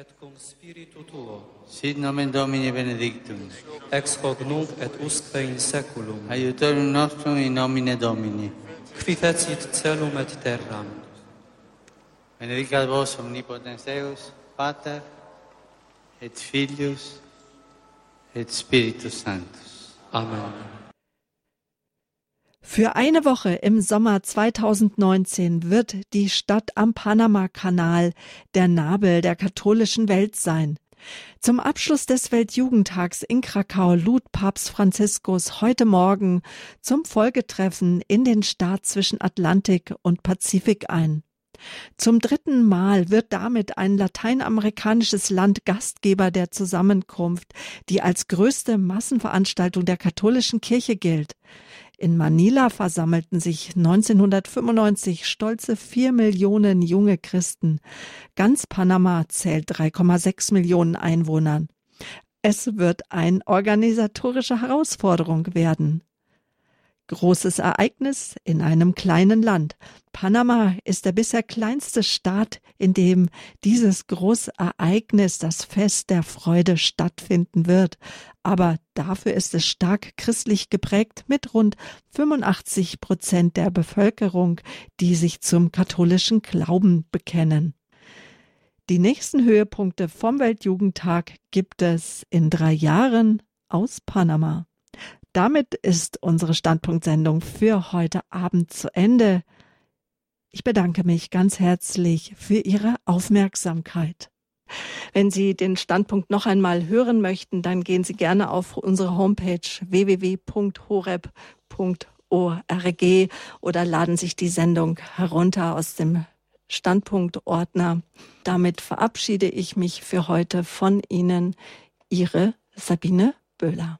Sit nomen Domini benedictum. Ex hoc nunc et usque in seculum. Aiutorium nostrum in nomine Domini. Qui fecit celum et terram. Benedicat vos omnipotens Deus, Pater, et Filius, et Spiritus Sanctus. Amen. Für eine Woche im Sommer 2019 wird die Stadt am Panama-Kanal der Nabel der katholischen Welt sein. Zum Abschluss des Weltjugendtags in Krakau lud Papst Franziskus heute Morgen zum Folgetreffen in den Staat zwischen Atlantik und Pazifik ein. Zum dritten Mal wird damit ein lateinamerikanisches Land Gastgeber der Zusammenkunft, die als größte Massenveranstaltung der katholischen Kirche gilt. In Manila versammelten sich 1995 stolze vier Millionen junge Christen. Ganz Panama zählt 3,6 Millionen Einwohnern. Es wird eine organisatorische Herausforderung werden. Großes Ereignis in einem kleinen Land. Panama ist der bisher kleinste Staat, in dem dieses große Ereignis, das Fest der Freude stattfinden wird. Aber dafür ist es stark christlich geprägt mit rund 85 Prozent der Bevölkerung, die sich zum katholischen Glauben bekennen. Die nächsten Höhepunkte vom Weltjugendtag gibt es in drei Jahren aus Panama. Damit ist unsere Standpunktsendung für heute Abend zu Ende. Ich bedanke mich ganz herzlich für Ihre Aufmerksamkeit. Wenn Sie den Standpunkt noch einmal hören möchten, dann gehen Sie gerne auf unsere Homepage www.horeb.org oder laden sich die Sendung herunter aus dem Standpunktordner. Damit verabschiede ich mich für heute von Ihnen, Ihre Sabine Böhler.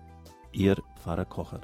Ihr Pfarrer Kocher.